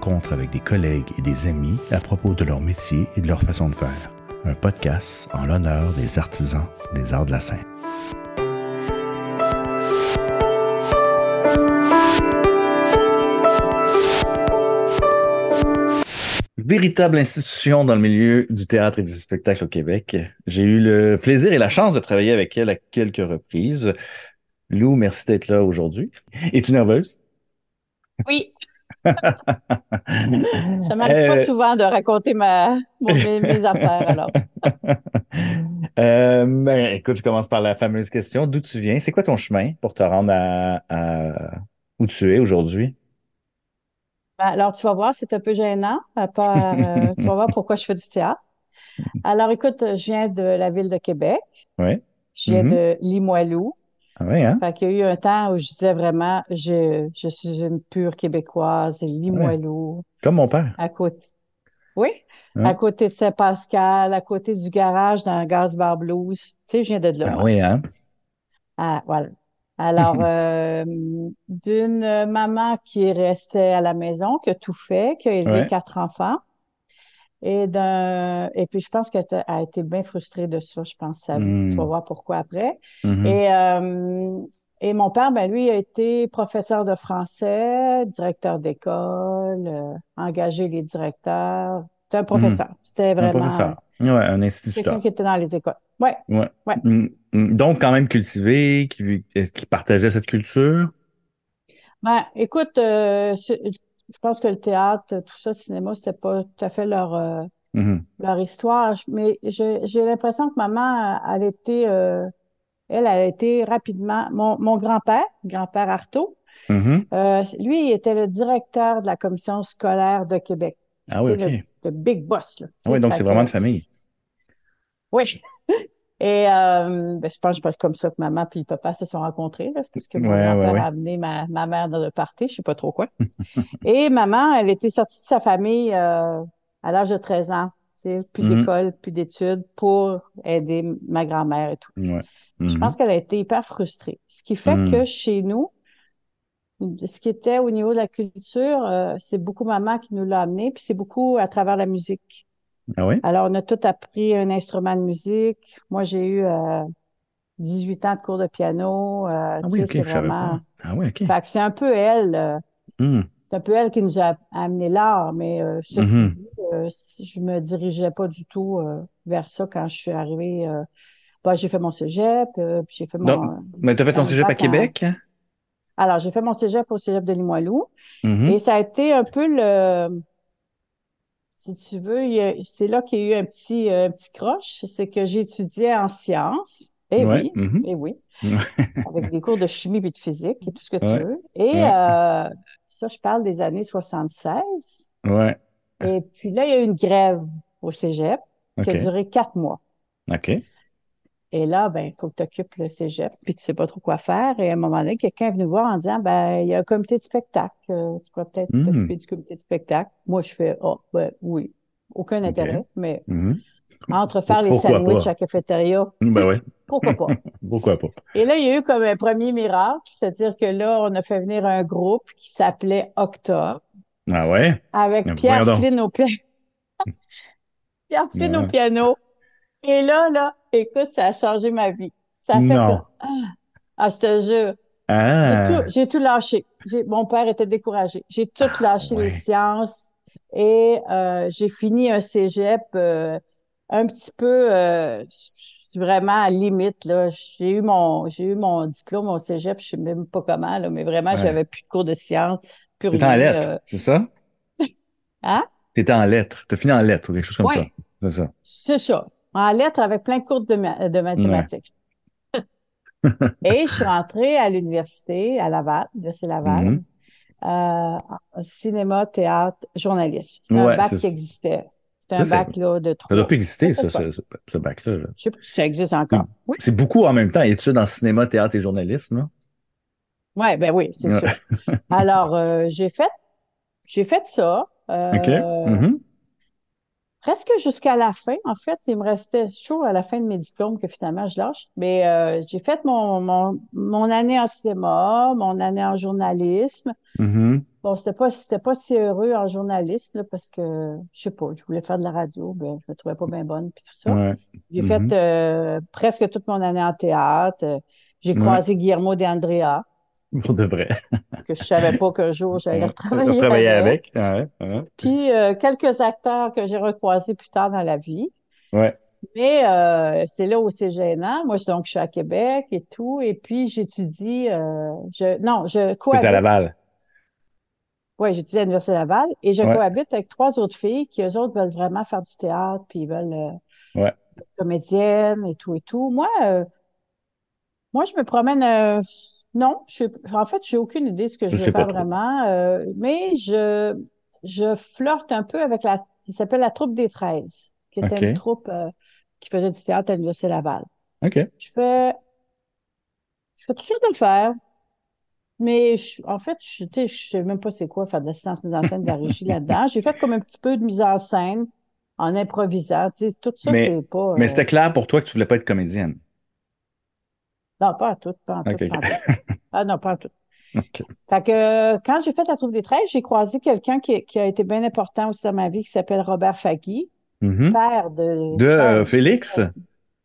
Bienvenue à Lueur, une rencontre avec des collègues et des amis à propos de leur métier et de leur façon de faire. Un podcast en l'honneur des artisans des arts de la scène. Véritable institution dans le milieu du théâtre et du spectacle au Québec. J'ai eu le plaisir et la chance de travailler avec elle à quelques reprises. Lou, merci d'être là aujourd'hui. Es-tu nerveuse? Oui. Ça m'arrive pas Euh, souvent de raconter ma, mon- mes, mes affaires, alors. Euh, ben, écoute, je commence par la fameuse question. D'où tu viens? C'est quoi ton chemin pour te rendre à, à- où tu es aujourd'hui? Ben, Alors, tu vas voir, c'est un peu gênant. à part, euh, tu vas voir pourquoi je fais du théâtre. Alors, écoute, je viens de la ville de Québec. Oui. Je viens Mhm. de Limoilou. Ah oui, hein? Fait qu'il y a eu un temps où je disais vraiment, je, je suis une pure Québécoise, Limoilou, Comme mon père. à côté. Oui, à côté de Saint-Pascal, à côté du garage dans Gas Bar Blues. Tu sais, je viens de là. Ah oui, hein? Ah, voilà. Alors, euh, d'une maman qui restait à la maison, qui a tout fait, qui a élevé Ouais. quatre enfants, et d'un, et puis je pense qu'elle a été bien frustrée de ça, je pense. Hmm. Tu vas voir pourquoi après. Mhm. Et, euh, et mon père, ben lui, a été professeur de français, directeur d'école, euh, engagé les directeurs. C'était un professeur. C'était Un vraiment professeur. Ouais, un quelqu'un instituteur. qui était dans les écoles. Ouais. Ouais. Ouais. Mm, mm. Donc, quand même cultivé, qui, qui partageait cette culture? Ben, écoute, euh, je pense que le théâtre, tout ça, le cinéma, c'était pas tout à fait leur euh, Mhm. leur histoire. Mais j'ai l'impression que maman, elle était, euh, elle, a été rapidement. Mon, mon grand-père, grand-père Artaud, Mhm. euh, lui, il était le directeur de la commission scolaire de Québec. Ah oui, OK. le, le big boss, là. Ah oui, donc c'est vraiment de famille. Oui. Et euh, ben, je pense que c'est comme ça que maman puis papa se sont rencontrés, là. Parce que mon Ouais, ouais, a amené ma, ma mère dans le party, je sais pas trop quoi. Et maman, elle était sortie de sa famille euh, à l'âge de 13 ans, tu sais, plus Mhm. d'école, plus d'études, pour aider ma grand-mère et tout. Ouais. Je Mhm. pense qu'elle a été hyper frustrée. Ce qui fait que chez nous, ce qui était au niveau de la culture, euh, c'est beaucoup maman qui nous l'a amené, puis c'est beaucoup à travers la musique. Ah oui? Alors, on a tout appris un instrument de musique. Moi, j'ai eu euh, 18 ans de cours de piano. Euh, Ah oui, OK, c'est je savais vraiment... pas. Ah oui, OK. Fait que c'est un peu elle, euh, Mhm. c'est un peu elle qui nous a amené l'art, mais euh, ceci dit, euh, je me dirigeais pas du tout euh, vers ça quand je suis arrivée. Euh, bah, j'ai fait mon cégep, euh, puis j'ai fait mon... Donc, Mais tu as fait ton cégep à en- Québec? Alors, j'ai fait mon cégep au cégep de Limoilou. Mhm. Et ça a été un peu le, si tu veux, c'est là qu'il y a eu un petit, euh, un petit croche, c'est que étudié en sciences. Eh Ouais. oui, Mhm. eh oui, avec des cours de chimie et de physique et tout ce que tu Ouais. veux. Et Ouais. euh, ça, je parle des années 76. Ouais. Et puis là, il y a eu une grève au cégep qui a duré quatre mois. OK. Et là, ben, il faut que tu occupes le cégep, puis tu sais pas trop quoi faire. Et à un moment donné, quelqu'un est venu voir en disant, ben, il y a un comité de spectacle. Euh, tu pourrais peut-être Hmm. t'occuper du comité de spectacle. Moi, je fais, oh, ben, oui. Aucun intérêt, mais Mhm. entre faire les Pourquoi sandwichs pas? à la cafétéria, Ben ouais. pourquoi pas? Pourquoi pas? Et là, il y a eu comme un premier miracle, c'est-à-dire que là, on a fait venir un groupe qui s'appelait Octa, Ah ouais? avec Mais Pierre. Flynn au piano. Pierre Flynn au piano. Et là, là, écoute, ça a changé ma vie. Ça a fait Non. que, ah, ah, je te jure, j'ai Ah! tout, j'ai tout lâché. Mon père était découragé. J'ai tout lâché ouais. les sciences et euh, j'ai fini un cégep euh, un petit peu euh, vraiment à limite. J'ai eu mon j'ai eu mon diplôme au cégep, je sais même pas comment là, mais vraiment Ouais. j'avais plus de cours de sciences, T'étais en lettres, c'est ça? Hein? T'étais en lettres. T'as fini en lettres ou quelque chose comme Ouais. ça. C'est ça. C'est ça. En lettres avec plein de cours de, ma- de mathématiques. Et je suis rentrée à l'université à Laval, l'université Laval, euh, en cinéma, théâtre, journalisme. C'est Ouais, un bac qui existait. C'est Ça, un bac là, de Ça trois. doit plus exister, ça, ce, ce, ce bac-là. là. Je sais pas si ça existe encore. Oui. C'est beaucoup en même temps, études en cinéma, théâtre et journalisme. Là? Ouais, ben oui, c'est Ouais. sûr. Alors, euh, j'ai fait, j'ai fait ça. Euh, OK. Mhm. Presque jusqu'à la fin. En fait, il me restait toujours à la fin de mes diplômes que finalement je lâche. Mais euh, j'ai fait mon, mon, mon année en cinéma, mon année en journalisme. Mhm. Bon, c'était pas c'était pas si heureux en journalisme là, parce que je sais pas, je voulais faire de la radio, ben je me trouvais pas bien bonne puis tout ça. Ouais. J'ai fait euh, presque toute mon année en théâtre. J'ai Ouais. croisé Guillermo de Andrea, Pour de vrai. que je savais pas qu'un jour j'allais retravailler Travailler avec. avec. Ouais. Ouais. Puis euh, quelques acteurs que j'ai recroisés plus tard dans la vie. Ouais. Mais euh, c'est là où c'est gênant. Moi, je- donc, je suis à Québec et tout. Et puis, j'étudie... euh, je, non, je T'es à cohabite. Laval. Oui, j'étudie à l'Université Laval. Et je Ouais. cohabite avec trois autres filles qui, eux autres, veulent vraiment faire du théâtre, puis ils veulent euh, Ouais. être comédiennes et tout et tout. Moi, euh, moi, je me promène... euh, non, je, en fait, j'ai aucune idée de ce que Je je veux pas faire vraiment. euh, mais je, je flirte un peu avec la... qui s'appelle la Troupe des Treize, qui était une troupe euh, qui faisait du théâtre à l'Université Laval. OK. Je fais, je fais toutes sortes d'affaires, mais je- en fait, je, tu sais, je sais même pas c'est quoi faire de l'assistance mise en scène, de la régie là-dedans. J'ai fait comme un petit peu de mise en scène en improvisant. Tu sais, tout ça, Mais, c'est pas. mais euh, c'était clair pour toi que tu voulais pas être comédienne. Non, pas en tout, pas en tout, OK. pas en tout. Ah non, pas en tout. OK. Fait que euh, quand j'ai fait la troupe des treize, j'ai croisé quelqu'un qui, qui a été bien important aussi dans ma vie, qui s'appelle Robert Fagui, Mhm. père de, De père euh, Félix?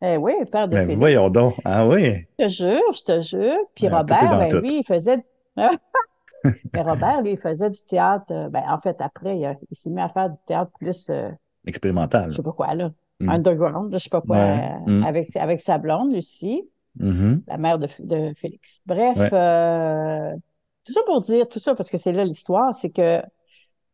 Eh oui, père de Ben, Félix. voyons donc. Ah oui. Je te jure, je te jure. Puis est Robert, ben lui, il faisait. Mais Robert, lui, il faisait du théâtre. euh, Ben, en fait, après, il, s'est mis à faire du théâtre plus, euh, Expérimental. je sais pas quoi, là, Mm. underground, je sais pas quoi, euh, Mm. avec, avec sa blonde, Lucie, Mhm. la mère de, de Félix. Bref, Ouais. euh, tout ça pour dire, tout ça, parce que c'est là l'histoire, c'est que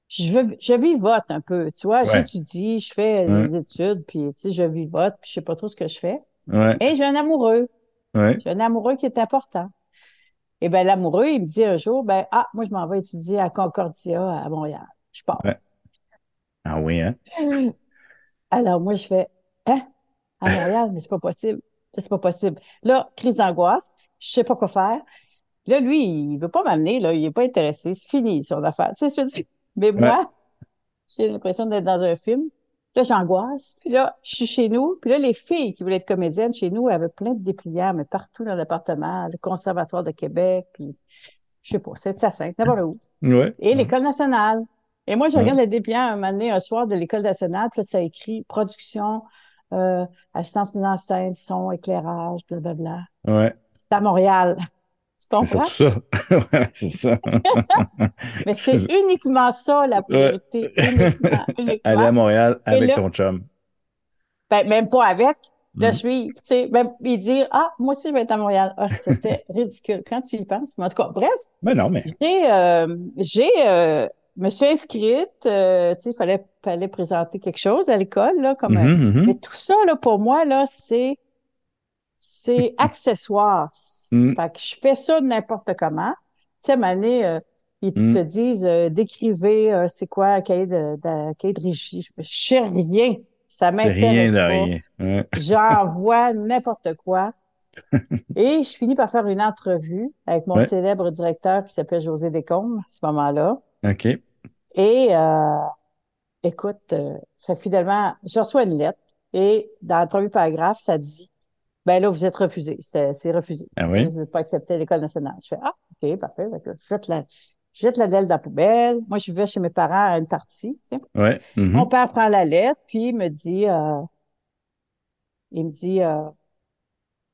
je, je vivote un peu, tu vois, Ouais. j'étudie, je fais des études, puis, tu sais, je vivote, puis je sais pas trop ce que je fais. Ouais. Et j'ai un amoureux. Ouais. J'ai un amoureux qui est important. Et ben l'amoureux, il me dit un jour, ben ah, moi je m'en vais étudier à Concordia à Montréal. Je pars. Ouais. Ah oui, hein? Alors moi je fais, hein, à Montréal, mais c'est pas possible. C'est pas possible. Là, crise d'angoisse, je sais pas quoi faire. Là, lui, il veut pas m'amener, là, il est pas intéressé. C'est fini son affaire. Tu sais, je veux dire? Mais Ouais. moi, j'ai l'impression d'être dans un film. Là, j'angoisse. Puis là, je suis chez nous. Puis là, les filles qui voulaient être comédiennes chez nous avaient plein de dépliants, mais partout dans l'appartement, le Conservatoire de Québec, puis je sais pas, c'est Saint, n'importe où. Ouais. Et l'École nationale. Et moi, je Ouais. regarde le dépliant un moment donné, un soir de l'École nationale, puis là, ça écrit production, euh, assistance mise en scène, son, éclairage, blablabla. Ouais. C'est à Montréal. Tu C'est comprends? ça. Ouais, c'est ça. Mais c'est uniquement ça, la priorité. Uniquement, Aller à uniquement. Montréal avec là- ton chum. Ben, même pas avec. Le Mhm. suivre, tu sais, même, et dire, ah, moi aussi, je vais être à Montréal. Ah, c'était ridicule. Quand tu y penses. Mais en tout cas, bref, Ben non, mais. j'ai, euh, j'ai, euh, me suis inscrite, euh, tu sais, fallait, fallait présenter quelque chose à l'école, là, comme un- Mhm, mhm. Mais tout ça, là, pour moi, là, c'est, c'est accessoire. Mm. Fait que je fais ça n'importe comment. Tu sais, donné, euh, ils Mm. te disent, euh, décrivez, euh, c'est quoi, un cahier de, de- cahier de régie. Je, sais rien. Ça m'intéresse pas. rien. Ouais. J'envoie n'importe quoi. Et je finis par faire une entrevue avec mon Ouais. célèbre directeur qui s'appelle José Descombes à ce moment-là. OK. Et euh, écoute, euh, finalement, je reçois une lettre et dans le premier paragraphe, ça dit Ben là, vous êtes refusé. C'est c'est refusé. Ah oui? Vous n'êtes pas accepté à l'École nationale. Je fais Ah, OK, parfait. Je jette la, je jette la lettre dans la poubelle. Moi, je vais chez mes parents à une partie. tu sais. Ouais. Mhm. Mon père prend la lettre, puis il me dit, euh, il me dit, euh,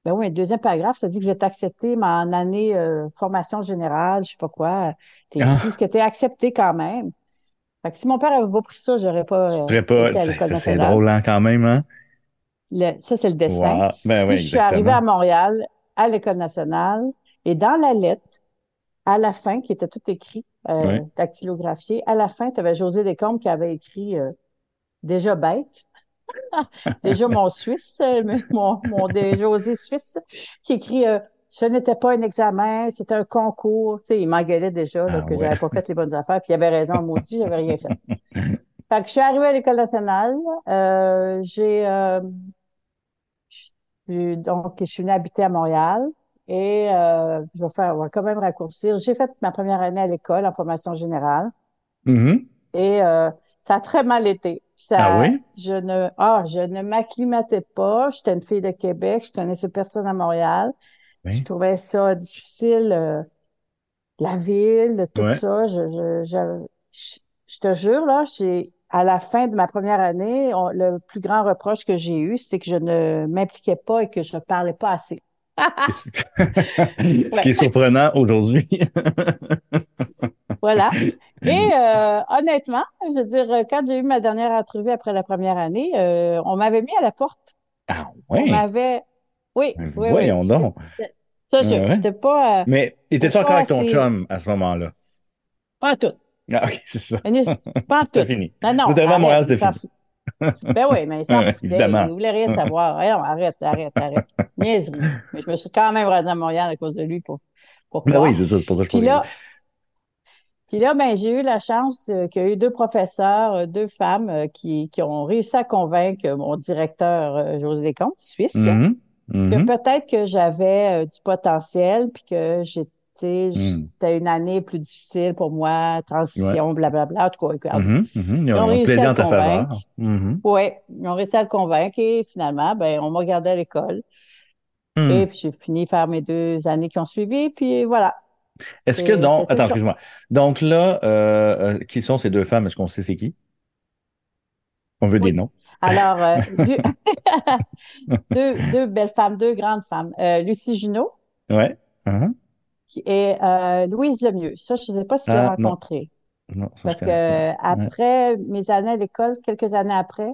ben oui, deuxième paragraphe, ça dit que vous êtes accepté, mais en année euh, formation générale, je sais pas quoi. T'es Ah. dit que t'es accepté quand même. Fait que si mon père avait pas pris ça, j'aurais pas Tu euh, pas. c'est- drôle, hein, quand même, hein? Le- ça, c'est le dessin. Wow. Ben oui, Puis je suis arrivée à. Montréal, à l'École nationale, et dans la lettre, à la fin, qui était tout écrit, euh, Oui. dactylographié, à la fin, tu avais José Descombes qui avait écrit euh, déjà bête. déjà mon Suisse, euh, mon, mon José Suisse, qui écrit euh, ce n'était pas un examen, c'était un concours. Tu sais, il m'engueulait déjà là, Ah que ouais. j'avais pas fait les bonnes affaires, puis il avait raison, maudit, j'avais rien fait. Fait que je suis arrivée à l'École nationale. Euh, j'ai euh, je suis- donc je suis venue habiter à Montréal et euh, je vais faire on va quand même raccourcir. J'ai fait ma première année à l'école en formation générale Mhm. et euh, ça a très mal été. Ça, Ah oui? Je ne, ah, je ne m'acclimatais pas. J'étais une fille de Québec. Je connaissais personne à Montréal. Je trouvais ça difficile, euh, la ville, tout Ouais. ça. Je, je, je, je, je te jure, là, j'ai, à la fin de ma première année, on- le plus grand reproche que j'ai eu, c'est que je ne m'impliquais pas et que je ne parlais pas assez. Ce qui est surprenant aujourd'hui. Voilà. Et euh, honnêtement, je veux dire, quand j'ai eu ma dernière entrevue après la première année, euh, on m'avait mis à la porte. Ah On ouais. m'avait. Oui, oui, oui. Voyons J'étais- donc. Ça, je pas, euh, Mais étais-tu encore avec ton assez- chum à ce moment-là? pas en tout. Ah, ok, c'est ça. Pas en C'est tout. fini. Non, non. Vous à Montréal, c'est fini. Ben oui, mais s'en Ouais, foutait. évidemment. Il voulait rien savoir. Arrête, arrête, arrête. Niaiserie. Mais je me suis quand même rendue à Montréal à cause de lui pour, pour Ben oui, c'est ça, c'est pour ça que je Puis là, puis là, ben, j'ai eu la chance euh, qu'il y a eu deux professeurs, euh, deux femmes euh, qui, qui ont réussi à convaincre mon directeur, José Descomptes, suisse, Mhm, que mhm. peut-être que j'avais du potentiel, puis que j'étais, Mm. c'était une année plus difficile pour moi, transition, blablabla. En tout cas. Mhm, mhm. Ils ont ont réussi à le convaincre. Oui, ils ont réussi à le convaincre et finalement, ben, on m'a gardé à l'école. Hmm. Et puis j'ai fini par mes deux années qui ont suivi, puis voilà. Est-ce que donc, attends, excuse-moi. Donc là, euh, euh, qui sont ces deux femmes? Est-ce qu'on sait c'est qui? On veut Oui. des noms. Alors, euh, deux, deux, deux belles femmes, deux grandes femmes. Euh, Lucie Junot Ouais. Qui, et euh, Louise Lemieux. Ça, je ne sais pas si Ah, non. rencontrée. Non, ça, Parce que. Ouais. après mes années à l'école, quelques années après,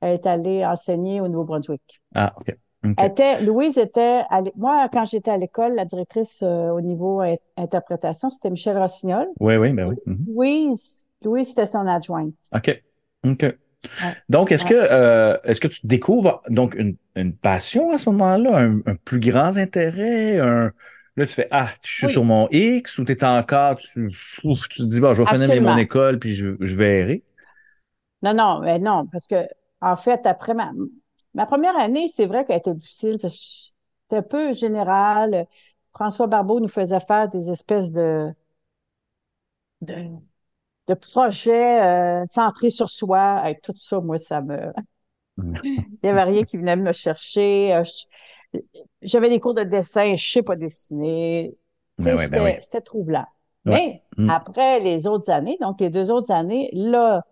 elle est allée enseigner au Nouveau-Brunswick. Ah, OK. OK. Elle était, Louise était, à moi, quand j'étais à l'école, la directrice euh, au niveau in- interprétation, c'était Michel Rossignol. Oui, oui, ben oui. Mhm. Louise, Louise, c'était son adjointe. OK. OK. Donc, est-ce que, euh, est-ce que tu découvres donc une, une passion à ce moment-là, un, un plus grand intérêt, un, là, tu fais, ah, je suis Oui. sur mon X ou t'es encore, tu, ouf, tu te dis, bon, je vais finir mon école puis je, je errer. Non, non, mais non, parce que, en fait, après ma, ma première année, c'est vrai qu'elle était difficile, parce que c'était un peu général. François Barbeau nous faisait faire des espèces de, de, de projets euh, centrés sur soi. Hey, tout ça, moi, ça me... Il y avait rien qui venait me chercher. Euh, J'avais des cours de dessin, je sais pas dessiner. Ben oui, ben c'était oui. troublant. Ouais. Mais Mm. après les autres années, donc les deux autres années, là,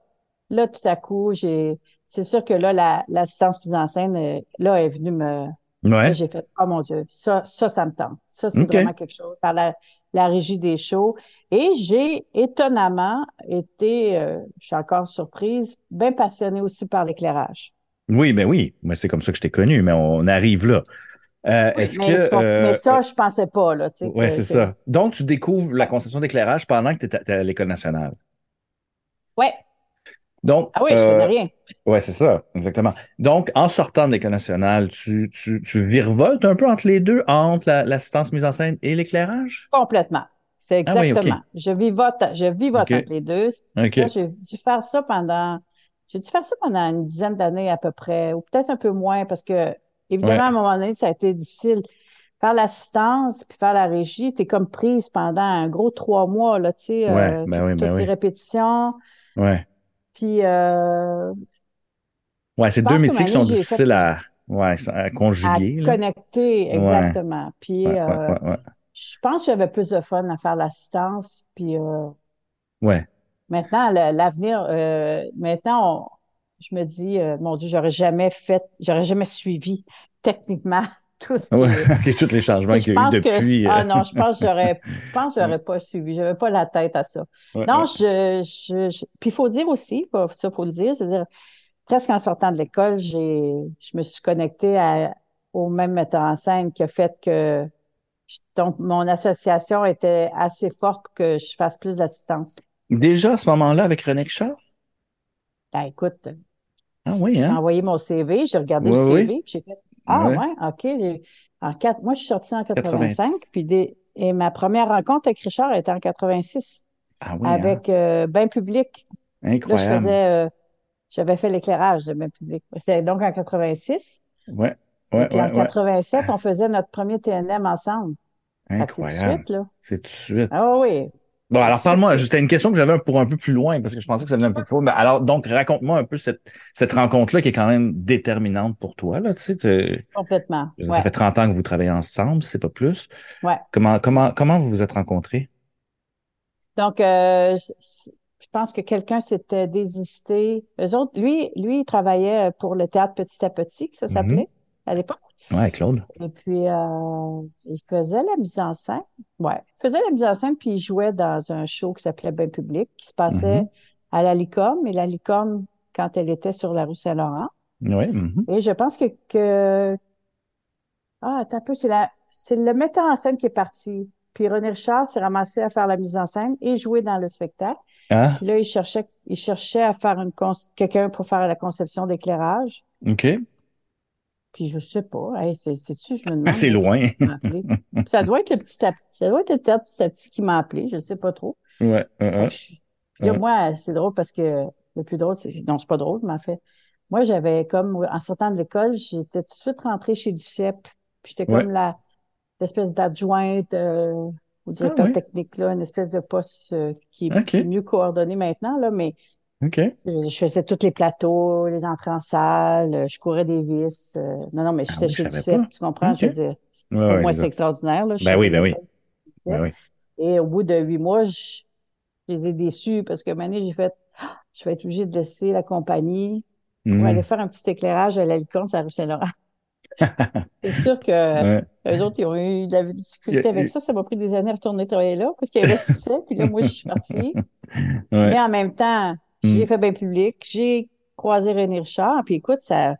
là, tout à coup, j'ai, c'est sûr que là, la, l'assistance mise en scène, euh, là, est venue me, Ouais. j'ai fait, oh mon Dieu, ça, ça, ça me tente. Ça, c'est vraiment quelque chose. Par la, la régie des shows. Et j'ai étonnamment été, euh, je suis encore surprise, bien passionnée aussi par l'éclairage. Oui, ben oui. Moi, c'est comme ça que je t'ai connu, mais on arrive là. Euh, Oui, est-ce mais, que, tu euh, mais ça, je pensais pas, là, tu sais, que- c'est ça. Donc, tu découvres la conception d'éclairage pendant que tu es à l'École nationale? Ouais. Donc, Ah oui, je euh, connais rien. Ouais, c'est ça, exactement. Donc, en sortant de l'École nationale, tu, tu, tu virevoltes un peu entre les deux, entre la- l'assistance mise en scène et l'éclairage? Complètement. C'est Ah oui, exactement. Je vivote, je vivote entre les deux. OK. Ça, j'ai dû faire ça pendant, j'ai dû faire ça pendant une dizaine d'années à peu près, ou peut-être un peu moins, parce que, évidemment, Ouais. à un moment donné, ça a été difficile. Faire l'assistance puis faire la régie, t'es comme prise pendant un gros trois mois, là, tu sais, Ouais, euh, ben oui, ben toutes les oui. répétitions. Ouais. Puis, euh, Ouais, c'est deux métiers qui sont difficiles fait- à, ouais, à à conjuguer, là. connecter, exactement. Puis, Ouais, ouais, euh, ouais, ouais. je pense que j'avais plus de fun à faire l'assistance. Puis, euh, Ouais. Maintenant, l'avenir, euh, maintenant, on- je me dis, euh, mon Dieu, j'aurais jamais fait, j'aurais jamais suivi techniquement tout ce Ouais, tous les changements qu'il y a eu que- depuis. ah euh, non, je pense que j'aurais, je pense que j'aurais pas suivi, j'avais pas la tête à ça. ouais, Non, ouais. je, je, je- puis il faut dire aussi, ça faut le dire, c'est-à-dire presque en sortant de l'école, j'ai, je me suis connectée à, au même metteur en scène qui a fait que donc mon association était assez forte pour que je fasse plus d'assistance. Déjà à ce moment-là avec René Richard? Ben, écoute, Ah oui, J'ai hein? envoyé mon CV, j'ai regardé le oui. CV, puis j'ai fait Ah Ouais. ouais, OK. En quatre, moi, je suis sortie en 85, puis des, et ma première rencontre avec Richard était en 86, Ah oui, hein? avec euh, Bain Public. Là, je Incroyable. faisais, euh, j'avais fait l'éclairage de Bain Public. C'était donc en 86. Ouais, et ouais, puis en ouais, ouais. 87, on faisait notre premier TNM ensemble. Que c'est tout de Incroyable. suite, là. C'est tout de suite. Ah oui. Bon, alors parle-moi, c'était une question que j'avais pour un peu plus loin, parce que je pensais que ça venait un peu plus loin. Mais alors, donc, raconte-moi un peu cette, cette rencontre-là qui est quand même déterminante pour toi, là, tu sais. Complètement. Ça ouais. fait 30 ans que vous travaillez ensemble, c'est pas plus. Ouais. Comment, comment, comment vous vous êtes rencontrés? Donc, euh, je, je pense que quelqu'un s'était désisté. Eux autres, lui, lui, il travaillait pour le théâtre Petit à Petit, que ça Mhm. s'appelait à l'époque. Ouais, Claude. Et puis, euh, il faisait la mise en scène. Ouais, il faisait la mise en scène, puis il jouait dans un show qui s'appelait Ben Public, qui se passait Mhm. à la Licorne, et la Licorne, quand elle était sur la rue Saint-Laurent. Oui. mhm. Et je pense que, que... Ah, attends un peu, c'est la... c'est le metteur en scène qui est parti. Puis René Richard s'est ramassé à faire la mise en scène et jouer dans le spectacle. Ah, Puis là, il cherchait, il cherchait à faire une con- quelqu'un pour faire la conception d'éclairage. OK. Puis je sais pas, hey, c'est, c'est-tu, je me demande. C'est loin. ça doit être le petit à petit, ça doit être le petit à petit qui m'a appelé, je sais pas trop. Ouais. je- Puis là, moi, c'est drôle parce que le plus drôle, c'est, non, c'est pas drôle, mais en fait, moi, j'avais comme, en sortant de l'école, j'étais tout de suite rentrée chez Ducep. Puis j'étais Ouais. comme la, l'espèce d'adjointe, euh, au directeur Ah ouais. technique, là, une espèce de poste euh, qui, est, qui est mieux coordonné maintenant, là, mais OK. je, je faisais tous les plateaux, les entrées en salle, euh, je courais des vis. euh, non, non, mais Ah j'étais oui, je chez Ducep, pas. tu comprends? Je veux dire, Ouais, pour ouais, moi, c'est extraordinaire, là. Je Ben savais oui, ben oui. Ben oui. Et au bout de huit mois, je, je les ai déçus parce que maintenant, j'ai fait, Ah, je vais être obligée de laisser la compagnie pour aller faire un petit éclairage à la licorne sur la rue Saint-Laurent. C'est sûr que Ouais. eux autres, ils ont eu de la difficulté avec ça. Ça m'a pris des années à retourner travailler là parce qu'ils investissaient. Puis là, moi, je suis partie. Ouais. Mais en même temps, j'ai Mm. fait bien public. J'ai croisé René Richard. Puis écoute, ça,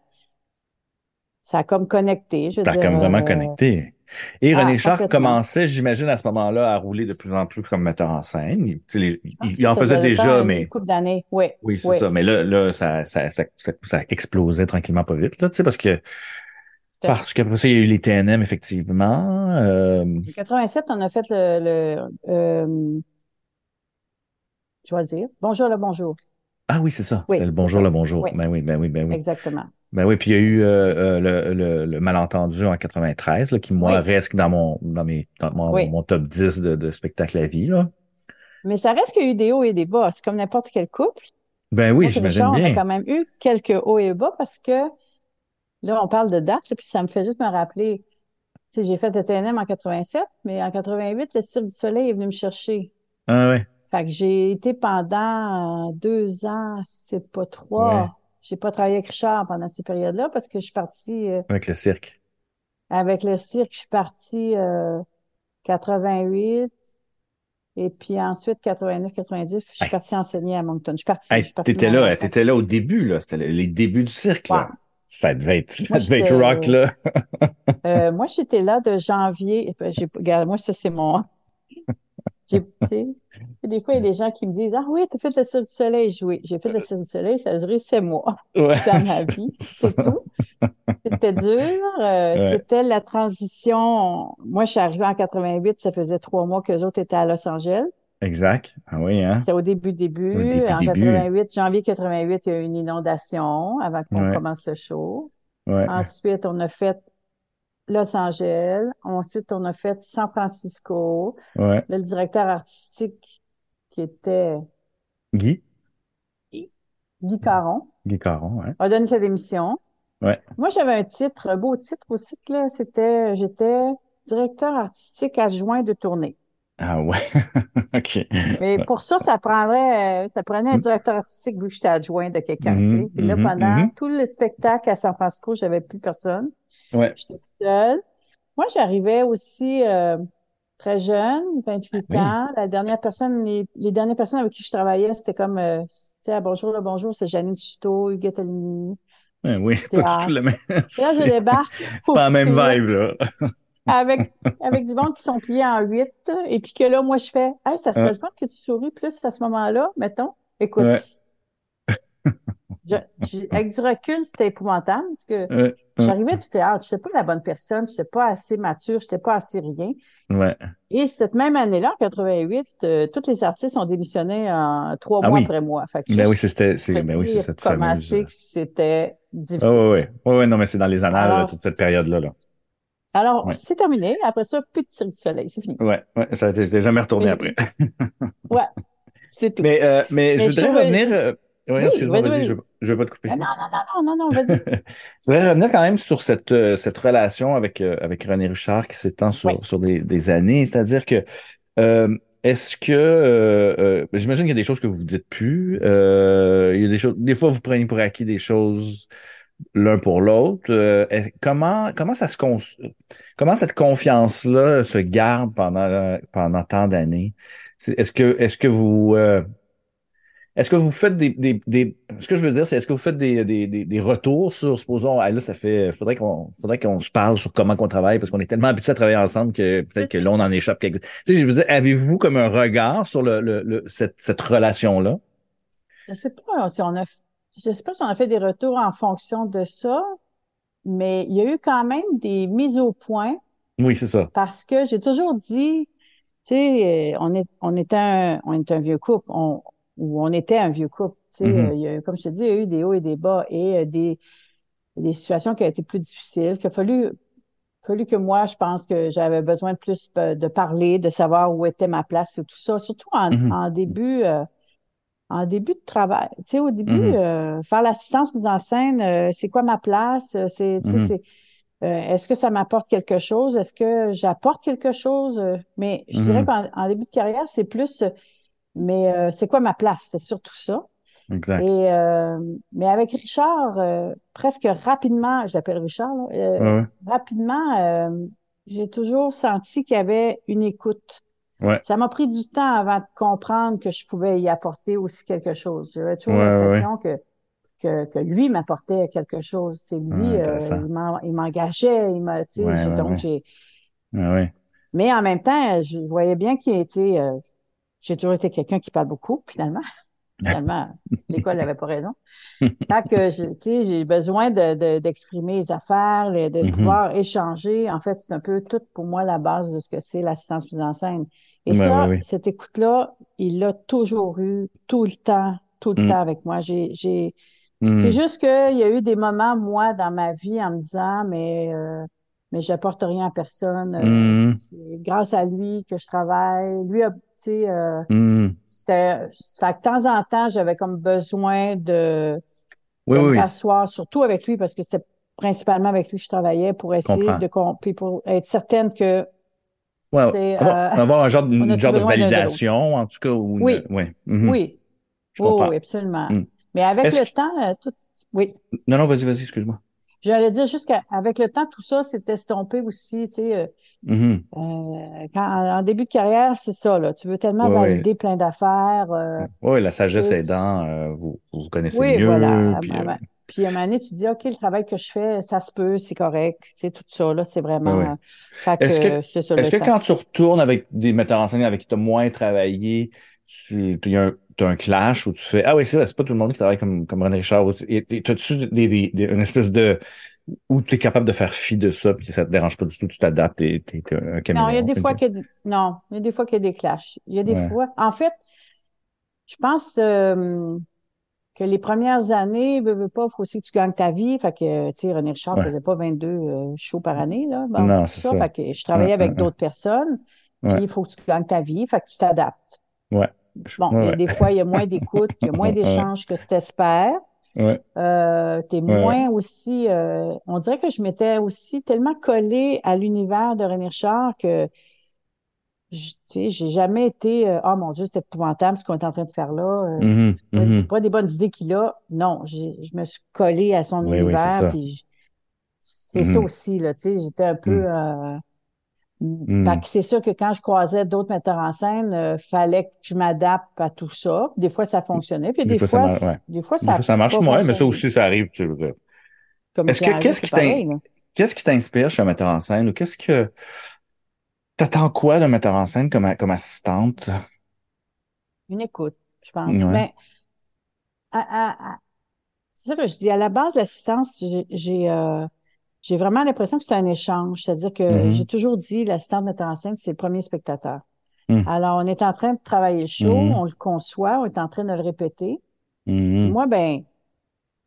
ça a comme connecté. T'as dire, comme vraiment euh, connecté. Et ah, René Char complètement. commençait, j'imagine, à ce moment-là, à rouler de plus en plus comme metteur en scène. Il, les- Ah, il- il en ça faisait déjà, une mais couple d'années. Oui, oui, c'est oui. ça. Mais là, là, ça, ça, ça, ça, ça explosait tranquillement pas vite, là, tu sais, parce que, parce qu'après ça, il y a eu les TNM, effectivement. Euh, En 87, on a fait le, le euh, Bonjour le bonjour. ah oui, c'est ça. Oui, le bonjour, ça. le bonjour. Oui. Ben oui, ben oui, ben oui. Exactement. Ben oui, puis il y a eu euh, euh, le, le, le malentendu en 93, là, qui, moi, Oui. reste dans mon, dans mes, dans mon, Oui. mon top 10 de, de spectacle à vie, là. Mais ça reste qu'il y a eu des hauts et des bas. C'est comme n'importe quel couple. Ben oui, j'imagine Richard, on a bien. quand même eu quelques hauts et bas parce que là, on parle de date, là, puis ça me fait juste me rappeler. Tu sais, j'ai fait le TNM en 87, mais en 88, le Cirque du Soleil est venu me chercher. Ah ouais. Fait que j'ai été pendant euh, deux ans, c'est pas trois. Ouais. J'ai pas travaillé avec Richard pendant ces périodes-là parce que je suis partie euh, Avec le cirque. avec le cirque, je suis partie euh, 88 et puis ensuite 89, 90, je suis Hey. partie enseigner à Moncton. Je suis partie, Hey, t'étais là, enfant. t'étais là au début, là. C'était les débuts du cirque, là. Ça devait être, ça Moi, devait être rock, là. Euh, moi, j'étais là de janvier. Ben, moi, ça, c'est mon. J'ai, des fois, il y a des gens qui me disent Ah oui, tu as fait le Cirque du Soleil. Oui, j'ai fait le Cirque du Soleil, ça a duré sept mois Ouais. dans ma vie. C'est tout. C'était dur. euh, Ouais. C'était la transition. Moi, je suis arrivée en 88, ça faisait trois mois que autres étaient à Los Angeles. Exact. Ah oui, hein? C'était au début, début. Au début, en début. 88, janvier 88, il y a eu une inondation avant qu'on Ouais. commence le show. Ouais. Ensuite, on a fait Los Angeles. Ensuite, on a fait San Francisco. Ouais. Là, le directeur artistique qui était Guy? Guy Caron Guy Caron, ouais. a donné sa démission. Ouais. Moi, j'avais un titre, un beau titre aussi, là. C'était, j'étais directeur artistique adjoint de tournée. Ah ouais. OK. Mais pour ça, ça prendrait, ça prenait un directeur artistique vu que j'étais adjoint de quelqu'un, tu sais. Mhm, Puis là, mhm, pendant mhm. tout le spectacle à San Francisco, j'avais plus personne. Ouais. J'étais toute seule. Moi, j'arrivais aussi euh, très jeune, 28 Oui. ans. La dernière personne, les, les dernières personnes avec qui je travaillais, c'était comme, euh, tu sais, bonjour, le bonjour, c'est Janine Chuteau, Huguette Aligny. Ouais, oui, pas du tout le même. Là, je débarque c'est pas la même vibe, là. avec, avec du monde qui sont pliés en huit. Et puis que là, moi, je fais, hey, ça serait Ouais. le fun que tu souris plus à ce moment-là, mettons. Écoute, Ouais. Je- avec du recul, c'était épouvantable parce que Ouais. j'arrivais du théâtre, je n'étais pas la bonne personne, je n'étais pas assez mature, je n'étais pas assez rien. Ouais. Et cette même année-là, en 88, euh, tous les artistes ont démissionné en trois Ah mois oui. après moi. Fait que Ben oui, c'était, ben oui, cette comment fameuse. c'est que c'était difficile. Ouais. Ouais, ouais, non, mais c'est dans les annales, Alors- là, toute cette période-là, là. Alors, Ouais. c'est terminé. Après ça, plus de Cirque du Soleil. C'est fini. Ouais, ouais, ça je l'ai jamais retourné Mais après. Ouais, c'est tout. Mais, euh, mais, Mais je voudrais revenir. Euh, ouais, Oui, excuse-moi, vas-y, je, je vais pas te couper. Ah, non, non, non, non, non, non, vas-y. Je voudrais revenir quand même sur cette, euh, cette relation avec, euh, avec René Richard qui s'étend sur, sur des, années. C'est-à-dire que, euh, est-ce que, euh, euh, j'imagine qu'il y a des choses que vous dites plus. Euh, il y a des choses, des fois, vous prenez pour acquis des choses l'un pour l'autre. Euh, comment, comment ça se comment cette confiance-là se garde pendant, pendant tant d'années? Est-ce que, est-ce que vous, euh, est-ce que vous faites des, des, des ce que je veux dire, c'est est-ce que vous faites des, des, des, des retours sur, supposons, ah, là, ça fait, faudrait qu'on, faudrait qu'on se parle sur comment qu'on travaille parce qu'on est tellement habitués à travailler ensemble que peut-être que là, on en échappe quelque, tu sais, je veux dire, avez-vous comme un regard sur le, le, le- cette, cette relation-là? Je sais pas si on a, je sais pas si on a fait des retours en fonction de ça, mais il y a eu quand même des mises au point Oui, c'est ça. parce que j'ai toujours dit, tu sais, euh, on est, on était un, on est un vieux couple, on, ou on était un vieux couple. Tu sais, Mhm. euh, il y a, comme je te dis, il y a eu des hauts et des bas et euh, des, des situations qui ont été plus difficiles, qu'il a fallu, fallu que moi, je pense que j'avais besoin de plus de parler, de savoir où était ma place et tout ça, surtout en, Mhm. en début, euh, en début de travail. Tu sais, au début, Mhm. euh, faire l'assistance mise en scène, euh, c'est quoi ma place? C'est, c'est, est-ce que ça m'apporte quelque chose? Est-ce que j'apporte quelque chose? Mais je dirais qu'en en début de carrière, c'est plus, mais euh, c'est quoi ma place? C'est surtout ça. Exact. Et euh, mais avec Richard, euh, presque rapidement, je l'appelle Richard, là, euh, Ouais, rapidement, euh, j'ai toujours senti qu'il y avait une écoute. Ouais. Ça m'a pris du temps avant de comprendre que je pouvais y apporter aussi quelque chose. J'avais toujours Ouais, l'impression que, que, que lui m'apportait quelque chose. C'est lui, Ouais, euh, il m'en- il m'engageait, il m'a, donc j'ai, ouais. mais en même temps, je voyais bien qu'il était, euh, j'ai toujours été quelqu'un qui parle beaucoup, finalement. Finalement, l'école n'avait pas raison. Fait que, tu sais, j'ai besoin de, de- d'exprimer les affaires, de Mhm. pouvoir échanger. En fait, c'est un peu tout pour moi la base de ce que c'est l'assistance mise en scène. Et Ouais, ça, cette écoute-là, il l'a toujours eu, tout le temps, tout le Mm. temps avec moi. J'ai, j'ai, Mhm. c'est juste qu'il y a eu des moments, moi, dans ma vie, en me disant, mais, euh, mais j'apporte rien à personne. Euh, Mhm. c'est grâce à lui que je travaille. Lui, a- tu sais, euh, Mhm. c'était, fait que de temps en temps, j'avais comme besoin de, Oui, de oui, me oui. rasseoir, surtout avec lui, parce que c'était principalement avec lui que je travaillais pour essayer comprends. de, puis pour être certaine que, Ouais, euh, avoir un genre, une genre de validation, en tout cas, ou une- Oui. Mhm. oui, Je oui, absolument. Mm. Mais avec le que- temps, euh, tout, oui. Non, non, vas-y, vas-y, excuse-moi. J'allais dire juste qu'avec le temps, tout ça s'est estompé aussi, tu sais, euh, Mhm. euh, quand, en, début de carrière, c'est ça, là. Tu veux tellement ouais. valider plein d'affaires, euh, Oui, la sagesse aidant, euh, vous, vous connaissez oui, mieux, voilà. puis, euh, Puis à un moment donné, tu dis, OK, le travail que je fais, ça se peut, c'est correct. C'est tout ça, là, c'est vraiment. Que, Est-ce que- euh, ça, Est-ce que quand tu retournes avec des metteurs en scène avec qui tu as moins travaillé, tu as un, un clash où tu fais Ah oui, c'est c'est pas tout le monde qui travaille comme, comme René Richard. Tu- T'as-tu des, des, des- une espèce de où tu es capable de faire fi de ça, puis ça te dérange pas du tout, tu t'adaptes, et t'es t'es un caméléon. Non, il y a des fois qu'il y a des- non, il y a des fois qu'il y a des clashs. Il y a des Ouais. fois, en fait, je pense euh, que les premières années, veux, veux pas, faut aussi que tu gagnes ta vie. Fait que, tu sais, René Richard Ouais. faisait pas 22 euh, shows par année, là. Bon, Non, c'est ça. Fait que je travaillais Ouais, avec d'autres personnes. Puis il faut que tu gagnes ta vie. Fait que tu t'adaptes. Ouais. Bon, il y Ouais, des fois, il y a moins d'écoute, il y a moins Ouais. d'échanges que tu t'espères. Ouais. Euh, t'es Ouais. moins aussi, euh, on dirait que je m'étais aussi tellement collée à l'univers de René Richard que, tu j'ai jamais été, euh, oh mon Dieu, c'est épouvantable ce qu'on est en train de faire là. euh, Mhm, c'est pas, pas des bonnes idées qu'il a. Non, je me suis collée à son Oui, oui, c'est univers, ça. ça Mhm. aussi là, tu sais, j'étais un peu. Mhm. euh, Fait que c'est sûr que quand je croisais d'autres metteurs en scène, euh, fallait que je m'adapte à tout ça. Des fois, ça fonctionnait, puis Des des, fois, ça fois, ouais. des fois, Des ça fois, ça marche moins, mais ça aussi, ça arrive, tu veux dire. Est-ce que qu'est-ce qui qu'est-ce t'inspire chez un metteur en scène ou qu'est-ce que t'attends quoi d'un metteur en scène comme, comme assistante? Une écoute, je pense. Ouais. Mais à- à- à- c'est ça que je dis. À la base, l'assistance, j'ai j'ai euh, j'ai vraiment l'impression que c'est un échange. C'est-à-dire que Mhm. j'ai toujours dit, l'assistant de metteur en scène, c'est le premier spectateur. Mhm. Alors, on est en train de travailler le show, Mhm. on le conçoit, on est en train de le répéter. Puis Mhm. moi, ben,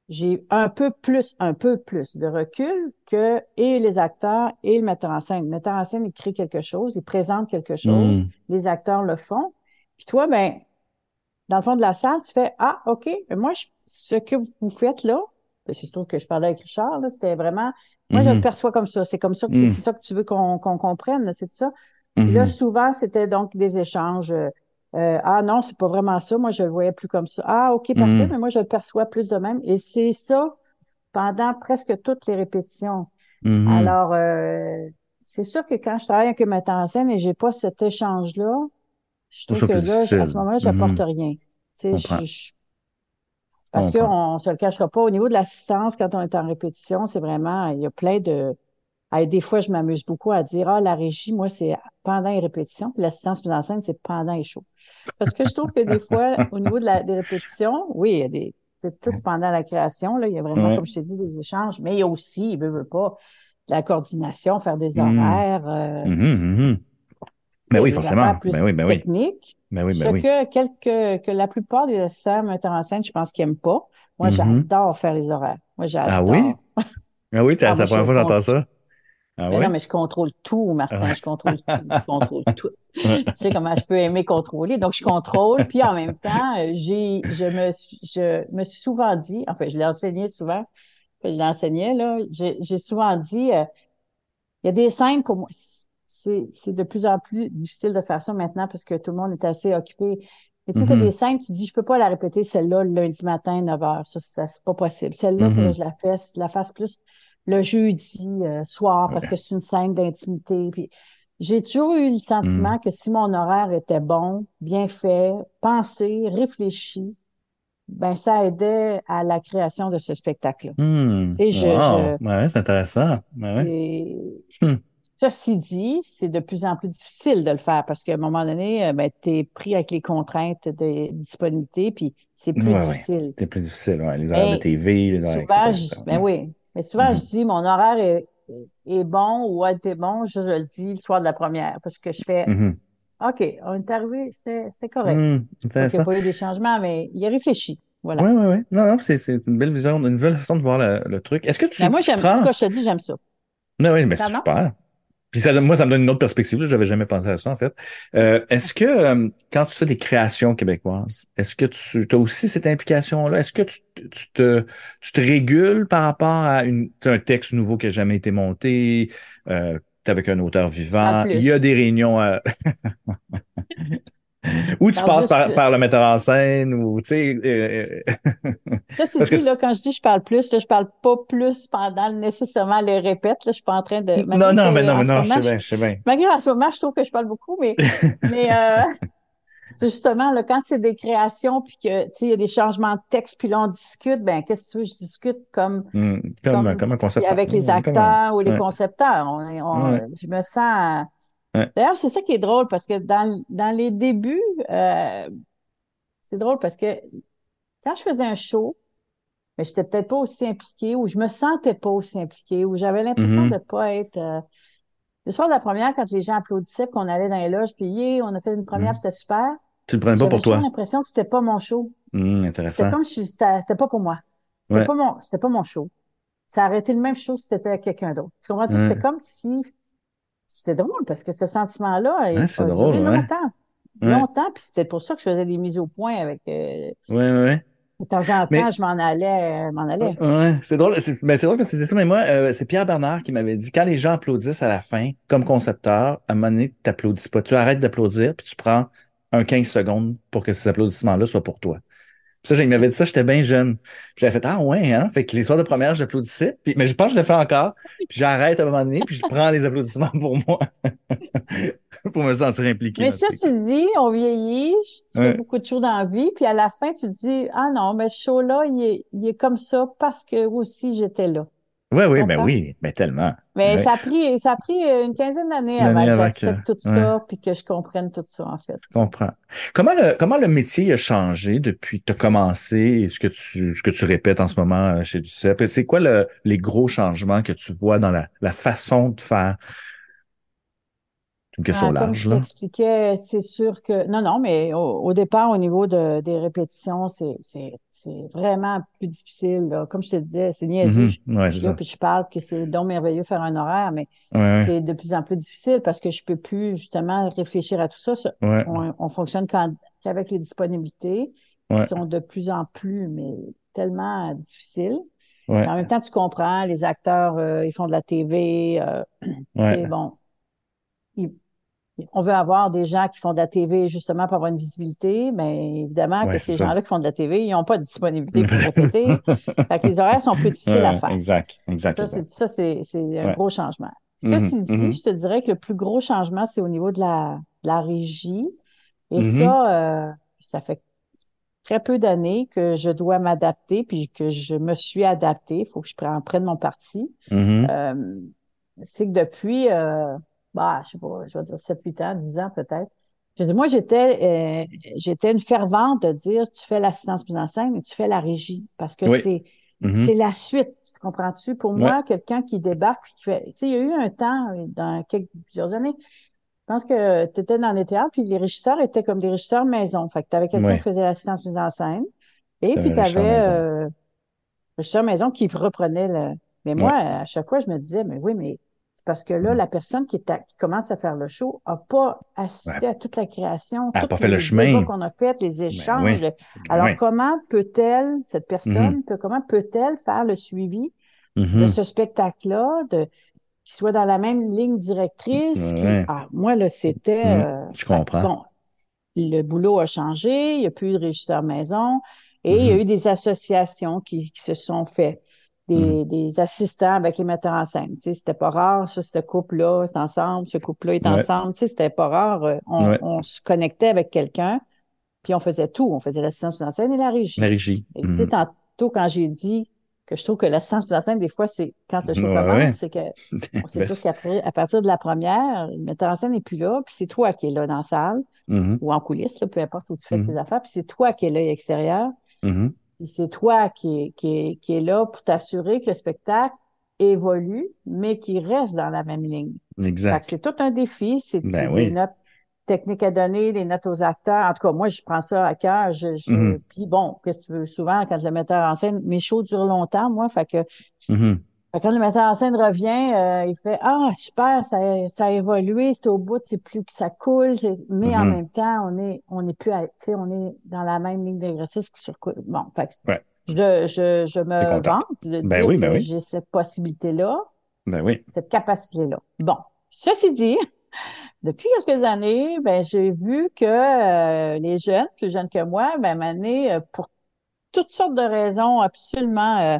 j'ai un peu plus, un peu plus de recul que et les acteurs et le metteur en scène. Le metteur en scène, il crée quelque chose, il présente quelque chose, Mm. les acteurs le font. Puis toi, ben, dans le fond de la salle, tu fais Ah, OK, moi, je- ce que vous faites là, ben, c'est sûr que je parlais avec Richard, là, c'était vraiment. Moi, je Mhm. le perçois comme ça. C'est comme ça que Mm. c'est ça que tu veux qu'on qu'on comprenne, là, c'est ça? Puis là, Mhm. souvent, c'était donc des échanges. euh, euh, ah non, c'est pas vraiment ça. Moi, je le voyais plus comme ça. Ah, OK, parfait, mais moi, je le perçois plus de même. Et c'est ça pendant presque toutes les répétitions. Mhm. Alors, euh, c'est sûr que quand je travaille avec un metteur en scène et j'ai pas cet échange-là, je trouve que là, à ce moment-là, j'apporte Mhm. rien. Tu sais, je- je- parce Comprends. qu'on se le cachera pas. Au niveau de l'assistance, quand on est en répétition, c'est vraiment, il y a plein de. Des fois, je m'amuse beaucoup à dire, ah, la régie, moi, c'est pendant les répétitions, puis l'assistance mise en scène, c'est pendant les shows. Parce que je trouve que des fois, au niveau de la, des répétitions, oui, il y a des, c'est tout pendant la création, là, il y a vraiment, Ouais. comme je t'ai dit, des échanges, mais il y a aussi, il veut, veut pas, de la coordination, faire des Mm. horaires, euh, Mhm, mhm. Ben oui, forcément. plus Ben oui, ben oui. techniques. Ben oui, Ce ben oui. que quelques, que la plupart des assistants metteurs en scène, je pense qu'ils aiment pas. Moi, Mhm. j'adore faire les horaires. Moi, Ah oui? j'adore. Ah oui, t'as- Ah, c'est moi, la première fois que j'entends ça? Ah Mais ouais? non, mais je contrôle tout, Martin. Ah ouais. Je contrôle tout. Je contrôle tout. Tu sais comment je peux aimer contrôler? Donc, je contrôle. Puis, en même temps, euh, j'ai, je me suis, je me suis souvent dit, enfin, je l'ai enseigné souvent, je l'enseignais, là, j'ai, j'ai souvent dit, euh, il y a des scènes pour moi. C'est, de plus en plus difficile de faire ça maintenant parce que tout le monde est assez occupé. Mais tu sais, t'as Mhm. des scènes, tu dis, je peux pas la répéter, celle-là, le lundi matin, 9 heures. Ça, ça c'est pas possible. Celle-là, il faudrait Mhm. que je la fasse, la fasse plus le jeudi euh, soir parce que c'est une scène d'intimité. Puis j'ai toujours eu le sentiment que si mon horaire était bon, bien fait, pensé, réfléchi, ben ça aidait à la création de ce spectacle-là. Hmm. Sais, je, je, Ouais, c'est intéressant. Ben ouais. et Hmm. Ceci dit, c'est de plus en plus difficile de le faire parce qu'à un moment donné, euh, ben, tu es pris avec les contraintes de disponibilité, puis c'est plus Ouais, ouais. difficile. C'est plus difficile. Les horaires de TV, les horaires, souvent, etc., je, ben Hmm. oui, mais souvent, Mhm. je dis mon horaire est, est bon ou a été bon, je, je le dis le soir de la première parce que je fais Mhm. OK, on est arrivé, c'était correct. Pas qu'il n'y a pas eu des changements, mais il a réfléchi. Voilà. Ouais, ouais, ouais. Non, non, c'est c'est une belle vision, une belle façon de voir le, le truc. Est-ce que tu, Mais moi, j'aime, prends... cas, je te dis, j'aime ça. Oui, oui, mais c'est Pardon? super. Puis ça, moi, ça me donne une autre perspective. là. J'avais jamais pensé à ça, en fait. Euh, est-ce que euh, quand tu fais des créations québécoises, est-ce que tu as aussi cette implication-là? Est-ce que tu, tu te, tu te régules par rapport à une, un texte nouveau qui n'a jamais été monté, euh, t'es avec un auteur vivant, il y a des réunions à- où tu passes par, par le metteur en scène ou, tu sais, euh, Ça, c'est que dit, là, quand je dis je parle plus, là, je parle pas plus pendant nécessairement les répètes. Là, je suis pas en train de. non, Malgré non, mais non, mais non, je moment, sais je, bien, je sais bien. malgré en ce moment, je trouve que je parle beaucoup, mais, mais euh, c'est justement, là, quand c'est des créations, puis que, tu sais, il y a des changements de texte, puis là, on discute, ben, qu'est-ce que tu veux, je discute comme, Hmm. Comme, comme comme un concept. avec les un- acteurs ou les ouais. concepteurs. On on, Ouais. je me sens. Ouais. D'ailleurs, c'est ça qui est drôle parce que dans, dans les débuts, euh, c'est drôle parce que quand je faisais un show, mais j'étais peut-être pas aussi impliquée ou je me sentais pas aussi impliquée ou j'avais l'impression Mhm. de pas être. euh, Le soir de la première, quand les gens applaudissaient, qu'on allait dans les loges, puis yeah, on a fait une première, Mhm. puis c'était super. Tu le prenais pas J'avais pour toi? l'impression que c'était pas mon show. Hmm, C'était intéressant. comme si c'était c'était pas pour moi. C'était Ouais. pas mon, c'était pas mon show. Ça aurait été le même show si c'était quelqu'un d'autre. Tu comprends? C'était comme si c'était drôle parce que ce sentiment-là c'est a drôle, duré ouais. longtemps. Ouais. Longtemps, puis c'est peut-être pour ça que je faisais des mises au point avec euh, Ouais, ouais, de temps en Mais temps, je m'en allais, euh, m'en allais. ouais, c'est drôle. C'est ben, c'est drôle que tu dis ça, mais moi, euh, c'est Pierre Bernard qui m'avait dit quand les gens applaudissent à la fin, comme concepteur, à un moment donné, tu t'applaudis pas. Tu arrêtes d'applaudir, puis tu prends un 15 secondes pour que ces applaudissements-là soient pour toi. Ça, il m'avait dit ça, j'étais bien jeune. Puis j'avais fait Ah ouais, hein? Fait que les soirs de première, j'applaudissais. Puis, mais je pense que je le fais encore. Puis j'arrête à un moment donné, puis je prends les applaudissements pour moi. pour me sentir impliqué Mais ça, tu dis, on vieillit, tu Ouais. fais beaucoup de choses dans la vie, puis à la fin, tu dis, ah non, mais ce show-là, il est, il est comme ça parce que aussi j'étais là. Tu oui, ben oui, ben tellement. Mais Ouais. ça a pris, ça a pris une quinzaine d'années avant que j'accepte tout Ouais. ça, puis que je comprenne tout ça, en fait. Je comprends. Comment le, comment le métier a changé depuis que tu as commencé et ce que tu, ce que tu répètes en ce moment euh, chez Ducep? C'est quoi le, les gros changements que tu vois dans la, la façon de faire? Une question Ah, comme large, je là. t'expliquais, c'est sûr que non, non, mais au, au départ, au niveau de, des répétitions, c'est, c'est, c'est vraiment plus difficile. là. Comme je te disais, c'est niaiseux. Je, Ouais, je puis je parle que c'est donc merveilleux faire un horaire, mais Ouais, ouais, c'est de plus en plus difficile parce que je peux plus justement réfléchir à tout ça. On, on fonctionne qu'avec les disponibilités qui sont de plus en plus, mais tellement difficiles. en même temps, tu comprends, les acteurs, euh, ils font de la TV, euh, ouais, et bon, on veut avoir des gens qui font de la TV justement pour avoir une visibilité, mais évidemment ouais, que ces gens-là qui font de la TV, ils n'ont pas de disponibilité pour répéter. Fait que les horaires sont plus difficiles à faire. exact, exact, Ça, c'est, ça, c'est, c'est un Ouais. gros changement. Mhm, Ceci dit, mhm, je te dirais que le plus gros changement, c'est au niveau de la, de la régie. Et mhm, ça, euh, ça fait très peu d'années que je dois m'adapter, puis que je me suis adaptée. Il faut que je prenne, prenne mon parti. mhm. Euh, c'est que depuis, euh, bah, je sais pas, je vais dire 7, 8 ans, 10 ans peut-être. Je dis, moi, j'étais, euh, j'étais une fervente de dire, tu fais l'assistance mise en scène et tu fais la régie. Parce que Oui. c'est, Mhm. c'est la suite. Tu comprends-tu? Pour Ouais. moi, quelqu'un qui débarque qui fait, tu sais, il y a eu un temps, euh, dans quelques, plusieurs années, je pense que tu étais dans les théâtres, puis les régisseurs étaient comme des régisseurs maison. Fait que tu avais quelqu'un Ouais. qui faisait l'assistance mise en scène. Et T'avais puis tu avais euh, régisseur maison qui reprenait le. Mais moi, à chaque fois, je me disais, mais oui, mais parce que là, Mm. la personne qui, est à- qui commence à faire le show n'a pas assisté à toute la création, Elle a tous pas fait le chemin. qu'on a fait, les échanges. oui. le- Alors, comment peut-elle, cette personne, Mm-hmm. peut, comment peut-elle faire le suivi de Mhm. ce spectacle-là, de qu'il soit dans la même ligne directrice. qui-. Ah, moi, là, c'était... Mhm. euh, Je comprends. Bon, le boulot a changé, il n'y a plus de régisseur maison et il y a eu des associations qui, qui se sont fait, des, des assistants avec les metteurs en scène. Tu sais, c'était pas rare, ça, ce couple-là est ensemble, ce couple-là est Ouais. ensemble. Tu sais, c'était pas rare. euh, On, Ouais. on se connectait avec quelqu'un, puis on faisait tout. On faisait l'assistance en scène et la régie. La régie. Et tu sais, Mhm. tantôt, quand j'ai dit que je trouve que l'assistance en scène, des fois, c'est quand le show Ouais, commence, c'est que on sait tous qu'après, à partir de la première, le metteur en scène n'est plus là, puis c'est toi qui es là dans la salle mhm. ou en coulisses, là, peu importe où tu fais tes affaires, puis c'est toi qui es l'œil extérieur, c'est toi qui qui qui est là pour t'assurer que le spectacle évolue, mais qu'il reste dans la même ligne. Exact. c'est tout un défi, c'est Ben oui. des notes techniques à donner, des notes aux acteurs. En tout cas, moi, je prends ça à cœur. Je, je... Mhm. Puis bon, qu'est-ce que tu veux? Souvent, quand le metteur en scène, mes shows durent longtemps, moi, fait que Mhm. fait que quand le metteur en scène revient, euh, il fait Ah, super, ça, a- ça a évolué, c'est au bout, c'est plus que ça coule, mais en Mhm. même temps, on est, on est plus, à- tu sais, on est dans la même ligne d'exercice qui surcoule. Bon, fait que Ouais. je, je, je me vante de Ben dire oui, ben que oui. j'ai cette possibilité-là, Ben oui. cette capacité-là. Bon, ceci dit, depuis quelques années, ben, j'ai vu que euh, les jeunes, plus jeunes que moi, ben, m'année, euh, pour toutes sortes de raisons absolument euh,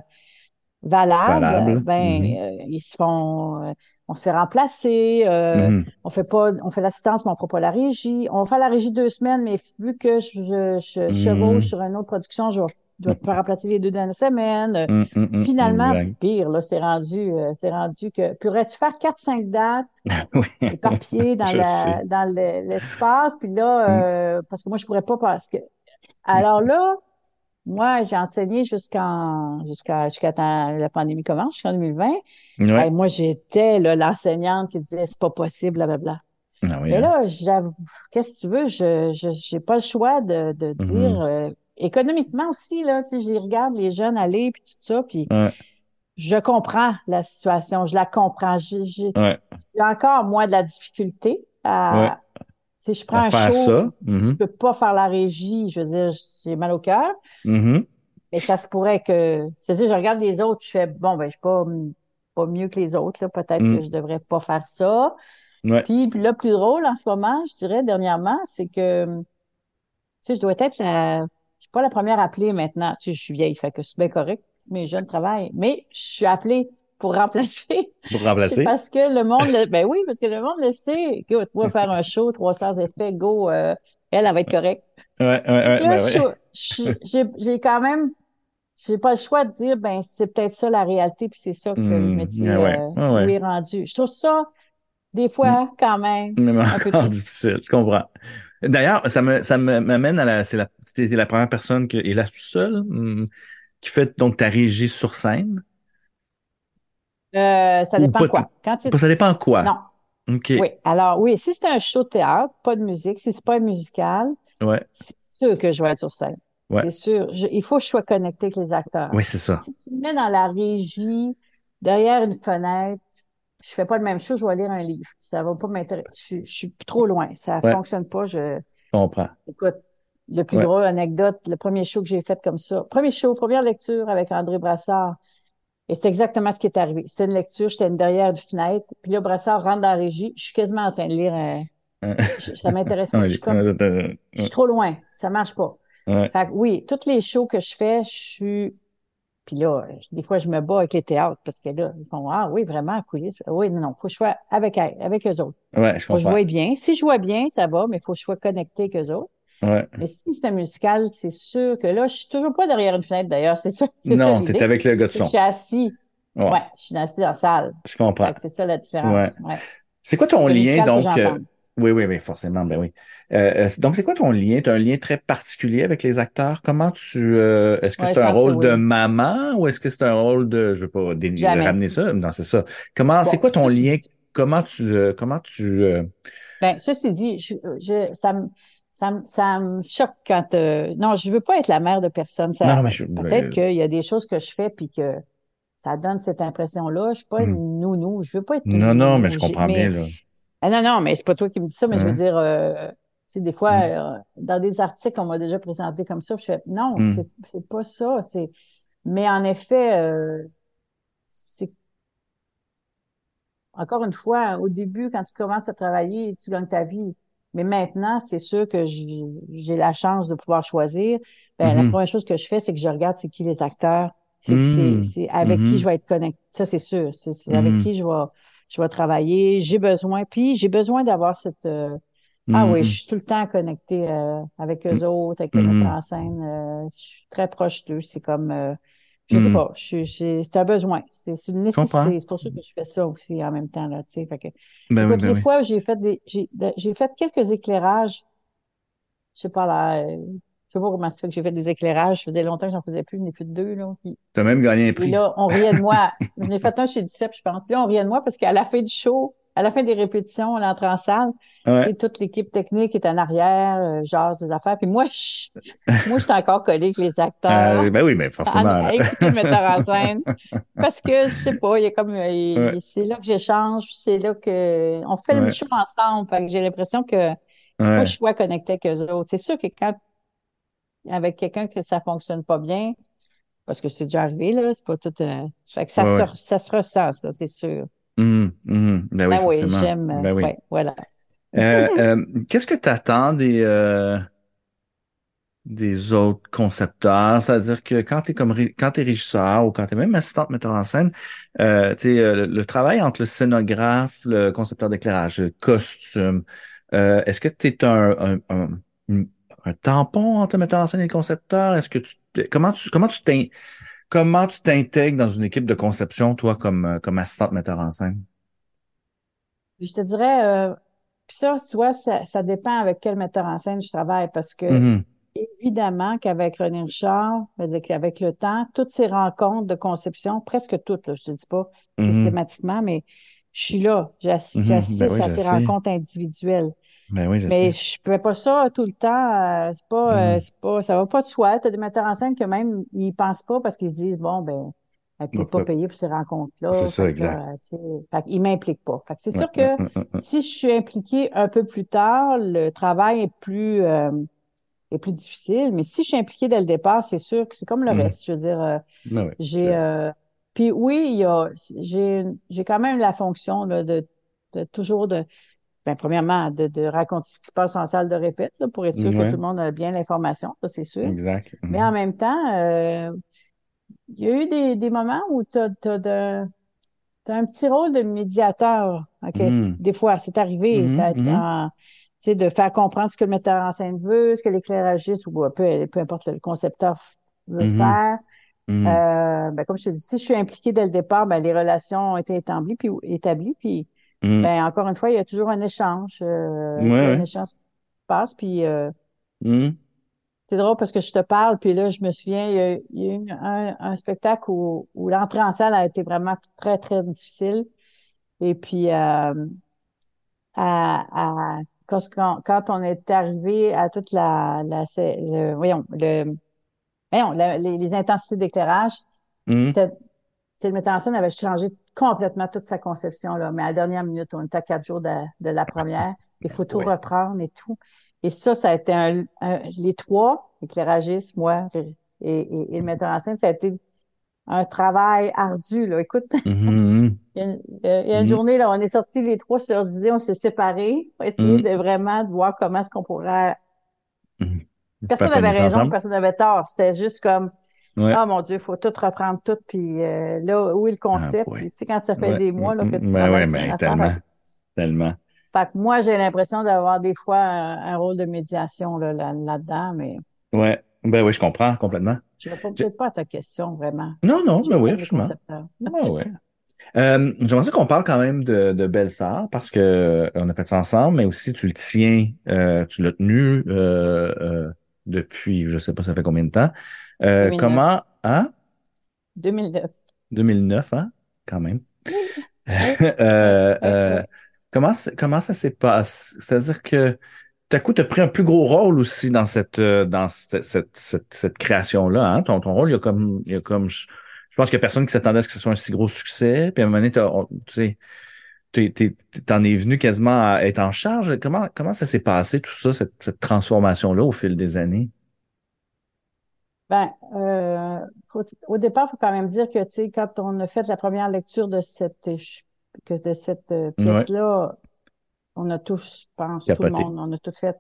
valables, Valable. ben, Mhm. euh, ils se font, euh, on se fait remplacer, euh, Mhm. on fait pas, on fait l'assistance, mais on fera pas la régie. On fait la régie deux semaines, mais vu que je, je, je Mhm. chevauche sur une autre production, je vais, je vais te faire remplacer les deux dernières semaines. Mhm, mhm, mhm. Finalement, pire, là, c'est rendu, euh, c'est rendu que, pourrais-tu faire quatre, cinq dates Oui. éparpillées dans la, dans le- l'espace, puis là, Mm. euh, parce que moi, je pourrais pas parce que, alors là, moi, j'ai enseigné jusqu'en, jusqu'à, jusqu'à la pandémie commence, jusqu'en 2020. Ouais. Et moi, j'étais, l'enseignante qui disait, c'est pas possible, blablabla. Ah oui, Mais hein. là, j'avoue, qu'est-ce que tu veux, je, j'ai pas le choix de, de Mhm. dire, euh, économiquement aussi, là, tu sais, j'y regarde les jeunes aller, puis tout ça, puis Ouais. je comprends la situation, je la comprends. J'ai, j'ai, Ouais. j'ai encore, moi, de la difficulté à. Si je prends un show, ça. Mhm. je peux pas faire la régie, je veux dire, j'ai mal au cœur, Mhm. mais ça se pourrait que, c'est-à-dire, je regarde les autres, je fais, bon, ben, je suis pas, pas mieux que les autres, là, peut-être Mm. que je devrais pas faire ça. Ouais. Puis, puis là, plus drôle en ce moment, je dirais, dernièrement, c'est que, tu sais, je dois être la, je suis pas la première appelée maintenant. Tu sais, je suis vieille, fait que c'est bien correct, mes jeunes travaillent, mais je suis appelée pour remplacer. Pour remplacer. parce que le monde, le, ben oui, parce que le monde le sait. Écoute, moi, faire un show, trois stars effets, go, euh, elle, elle va être correcte. Ouais, ouais, ouais. Ben ouais. j'ai quand même, j'ai pas le choix de dire, ben, c'est peut-être ça la réalité, puis c'est ça que le Hmm, métier ah ouais, euh, lui est rendu. Je trouve ça, des fois, quand même, Même un peu difficile, je comprends. D'ailleurs, ça me, ça me- m'amène à la, c'est la, la première personne que, et la seule, hum, qui fait donc ta régie sur scène. Euh, ça dépend pas quoi. Quand tu Ça dépend quoi. non. OK. Oui. Alors, oui, si c'est un show de théâtre, pas de musique, si c'est pas un musical, Ouais. c'est sûr que je vais être sur scène. Ouais. C'est sûr. Je- il faut que je sois connecté avec les acteurs. Oui, c'est ça. Si tu me mets dans la régie, derrière une fenêtre, je fais pas le même show, je vais lire un livre. Ça va pas m'intéresser. Je, suis- je suis trop loin. Ça Ouais. fonctionne pas. Je, Je comprends. écoute, le plus Ouais. drôle anecdote, le premier show que j'ai fait comme ça. Premier show, première lecture avec André Brassard. Et c'est exactement ce qui est arrivé. C'était une lecture, j'étais derrière une fenêtre. Puis là, Brassard rentre dans la régie. Je suis quasiment en train de lire je- ça m'intéresse pas. Ouais, Je suis comme, ouais, je suis trop loin. Ça marche pas. ouais. Fait que oui, tous les shows que je fais, je suis. Puis là, des fois, je me bats avec les théâtres parce que là, ils font Ah oui, vraiment, coulisses. Oui, non, non, faut que je sois avec avec eux autres. Ouais, je Faut que je bien. Si je vois bien, ça va, mais il faut que je sois connecté avec eux autres. Ouais. Mais si un musical, c'est sûr que là, je suis toujours pas derrière une fenêtre d'ailleurs, c'est ça Non, t'es avec le gars de son. Je suis assis. Ouais, Ouais, je suis assis dans la salle. je comprends. C'est ça la différence. Ouais. C'est quoi ton lien, donc? euh, oui, oui, oui, forcément, ben oui. Euh, euh, donc, c'est quoi ton lien? Tu as un lien très particulier avec les acteurs? Comment tu... euh, est-ce que c'est un rôle de maman ou est-ce que c'est un rôle de... Je veux pas dé- ramener ça. Non, c'est ça. Comment, c'est quoi ton lien? Comment tu... euh, comment tu... euh, Ben, ceci dit, je, je, ça me, ça me, ça me choque quand, euh, non, je veux pas être la mère de personne. Ça, Non, mais je... peut-être euh, qu'il y a des choses que je fais puis que ça donne cette impression-là. Je suis pas une nounou. Je veux pas être Non, une non, nounou. mais je comprends mais- bien, là. Ah non, non, mais c'est pas toi qui me dis ça, mais je veux Hein? dire, euh, tu sais, des fois, Mm. euh, dans des articles, on m'a déjà présenté comme ça, puis je fais, non, c'est, c'est pas ça, c'est, mais en effet, euh, c'est, encore une fois, au début, quand tu commences à travailler, tu gagnes ta vie. Mais maintenant, c'est sûr que j'ai la chance de pouvoir choisir. Ben, la Mhm. première chose que je fais, c'est que je regarde c'est qui les acteurs, c'est Mm. c'est c'est avec qui je vais être connecté. Ça, c'est sûr. C'est avec Mhm. qui je vais je vais travailler. J'ai besoin. Puis j'ai besoin d'avoir cette euh, ah oui, je suis tout le temps connectée euh, avec eux autres, avec les metteurs en scène. euh, je suis très proche d'eux. C'est comme euh, je sais Mhm. pas, je j'ai- c'est un besoin. C'est c'est une nécessité. C'est pour ça que je fais ça aussi en même temps, là, tu sais. Fait que, Ben oui, ben oui. fois j'ai fait des, j'ai, j'ai fait quelques éclairages, je sais pas là, euh, je sais pas comment ça fait que j'ai fait des éclairages. Ça faisait longtemps que j'en faisais plus, j'en ai plus de deux, là. Puis, T'as même gagné un et prix. là, on riait de moi. J'en ai fait un chez Duceppe, je pense. Puis là, on riait de moi parce qu'à la fin du show, à la fin des répétitions, on entre en salle, Ouais. et toute l'équipe technique est en arrière, euh, genre des affaires. Puis moi, je, moi, j'étais encore collée avec les acteurs. Euh, ben oui, ben à, forcément. là. écouter le metteur en scène. Parce que, je sais pas, il y a comme, euh, Ouais. c'est là que j'échange, c'est là que, on fait Ouais. le show ensemble. Fait que j'ai l'impression que, moi, Ouais. je suis connectée avec eux autres. C'est sûr que quand, avec quelqu'un que ça fonctionne pas bien, parce que c'est déjà arrivé, là, c'est pas tout, euh, fait que ça, Ouais, se, ouais. ça se ressent, ça, c'est sûr. Mhm, mhm. Ben oui, Ben oui, j'aime, euh, Ben oui. ouais, voilà. Euh, euh, qu'est-ce que tu attends des, euh, des autres concepteurs? C'est-à-dire que quand tu es comme quand t'es régisseur ou quand tu es même assistante metteur en scène, euh, tu sais, euh, le, le travail entre le scénographe, le concepteur d'éclairage, le costume, euh, est-ce que tu es un, un, un, tampon entre le metteur en scène et le concepteur? Est-ce que tu comment tu comment tu comment tu t'intègres dans une équipe de conception, toi, comme, euh, comme assistante metteur en scène? Je te dirais, euh, ça, tu vois, ça, ça dépend avec quel metteur en scène je travaille, parce que, Mhm. Évidemment qu'avec René Richard, c'est-à-dire qu'avec le temps, toutes ces rencontres de conception, presque toutes, là, je ne dis pas Mhm. systématiquement, mais je suis là, Mhm. j'assiste Ben oui, à ces rencontres individuelles. Ben oui, je Mais sais. je ne fais pas ça tout le temps. euh, c'est pas, euh, Mhm. c'est pas, ça va pas de soi. Tu as des metteurs en scène que même ils pensent pas parce qu'ils se disent bon ben, elle n'est peut-être pas payée pour ces rencontres-là. C'est ça, Fait que exact. euh, fait qu'ils m'impliquent pas. Fait que c'est Ouais, sûr que ouais, ouais, si je suis impliquée un peu plus tard, le travail est plus euh, est plus difficile. Mais si je suis impliquée dès le départ, c'est sûr que c'est comme le Mhm. reste. Je veux dire, euh, Ben oui, j'ai euh, puis oui, il y a j'ai j'ai quand même la fonction là, de, de toujours de ben, premièrement, de, de raconter ce qui se passe en salle de répète, là, pour être sûr que tout le monde a bien l'information, ça c'est sûr. Exact. Mais Mhm. en même temps, euh, il y a eu des, des moments où tu as, un petit rôle de médiateur. Mhm. Des fois, c'est arrivé mhm. en- sais, de faire comprendre ce que le metteur en scène veut, ce que l'éclairagiste ou peu, peu importe le concepteur veut Mhm. faire. Euh, ben, comme je te dis, si je suis impliquée dès le départ, ben, les relations ont été établies, puis, établies, puis Mhm. ben, encore une fois, il y a toujours un échange. euh, Ouais, un échange qui se passe, puis euh, Mhm. c'est drôle parce que je te parle, puis là, je me souviens, il y a, il y a eu un, un spectacle où, où l'entrée en salle a été vraiment très, très difficile. Et puis, euh, à, à quand, quand on est arrivé à toute la, la le, voyons, le, voyons, les, les, intensités d'éclairage, Mhm. le metteur en scène avait changé complètement toute sa conception, là. Mais à la dernière minute, on était à quatre jours de, de la première. Il faut tout Ouais. reprendre et tout. Et ça, ça a été un, un- les trois, éclairagistes, moi et, et, et le metteur en scène, ça a été un travail ardu, là. Écoute, Mhm. il y a une, il y a une Mhm. journée, là, on est sortis les trois sur idées, on s'est séparés, pour essayer Mhm. de vraiment de voir comment est-ce qu'on pourrait. Mhm. Personne n'avait raison, ensemble. personne n'avait tort. C'était juste comme, Ouais. ah mon Dieu, il faut tout reprendre tout, puis euh, là, où est le concept? boy. Puis, tu sais, quand ça fait Ouais. des mois là, que tu Ben travailles ouais, sur affaire, tellement, fait que- tellement. fait que moi, j'ai l'impression d'avoir des fois un, un rôle de médiation là, là, là-dedans, mais Ouais. Ben oui, je comprends complètement. je ne réponds peut-être pas à ta question, vraiment. Non, non, ben oui, absolument. concepteur. Ouais, ouais. Euh, j'aimerais qu'on parle quand même de, de Belle Sœur parce que euh, on a fait ça ensemble, mais aussi tu le tiens, euh, tu l'as tenu euh, euh, depuis, je sais pas, ça fait combien de temps? Euh, 2009. comment, hein? 2009. 2009, hein? Quand même. Euh, euh, comment, comment ça s'est passé? C'est-à-dire que tout à coup, tu as pris un plus gros rôle aussi dans cette, euh, dans cette, cette, cette, cette création-là. Hein? Ton, ton rôle, il y a comme, il y a comme je, je pense qu'il y a personne qui s'attendait à ce que ce soit un si gros succès. Puis à un moment donné, tu sais, t'es- t'es- t'en es venu quasiment à être en charge. Comment, comment ça s'est passé, tout ça, cette, cette transformation-là au fil des années? Ben, euh, faut- au départ, il faut quand même dire que, tu sais, quand on a fait la première lecture de cette, que de cette euh, pièce-là, on a tous, je pense, tout le monde, on a tout fait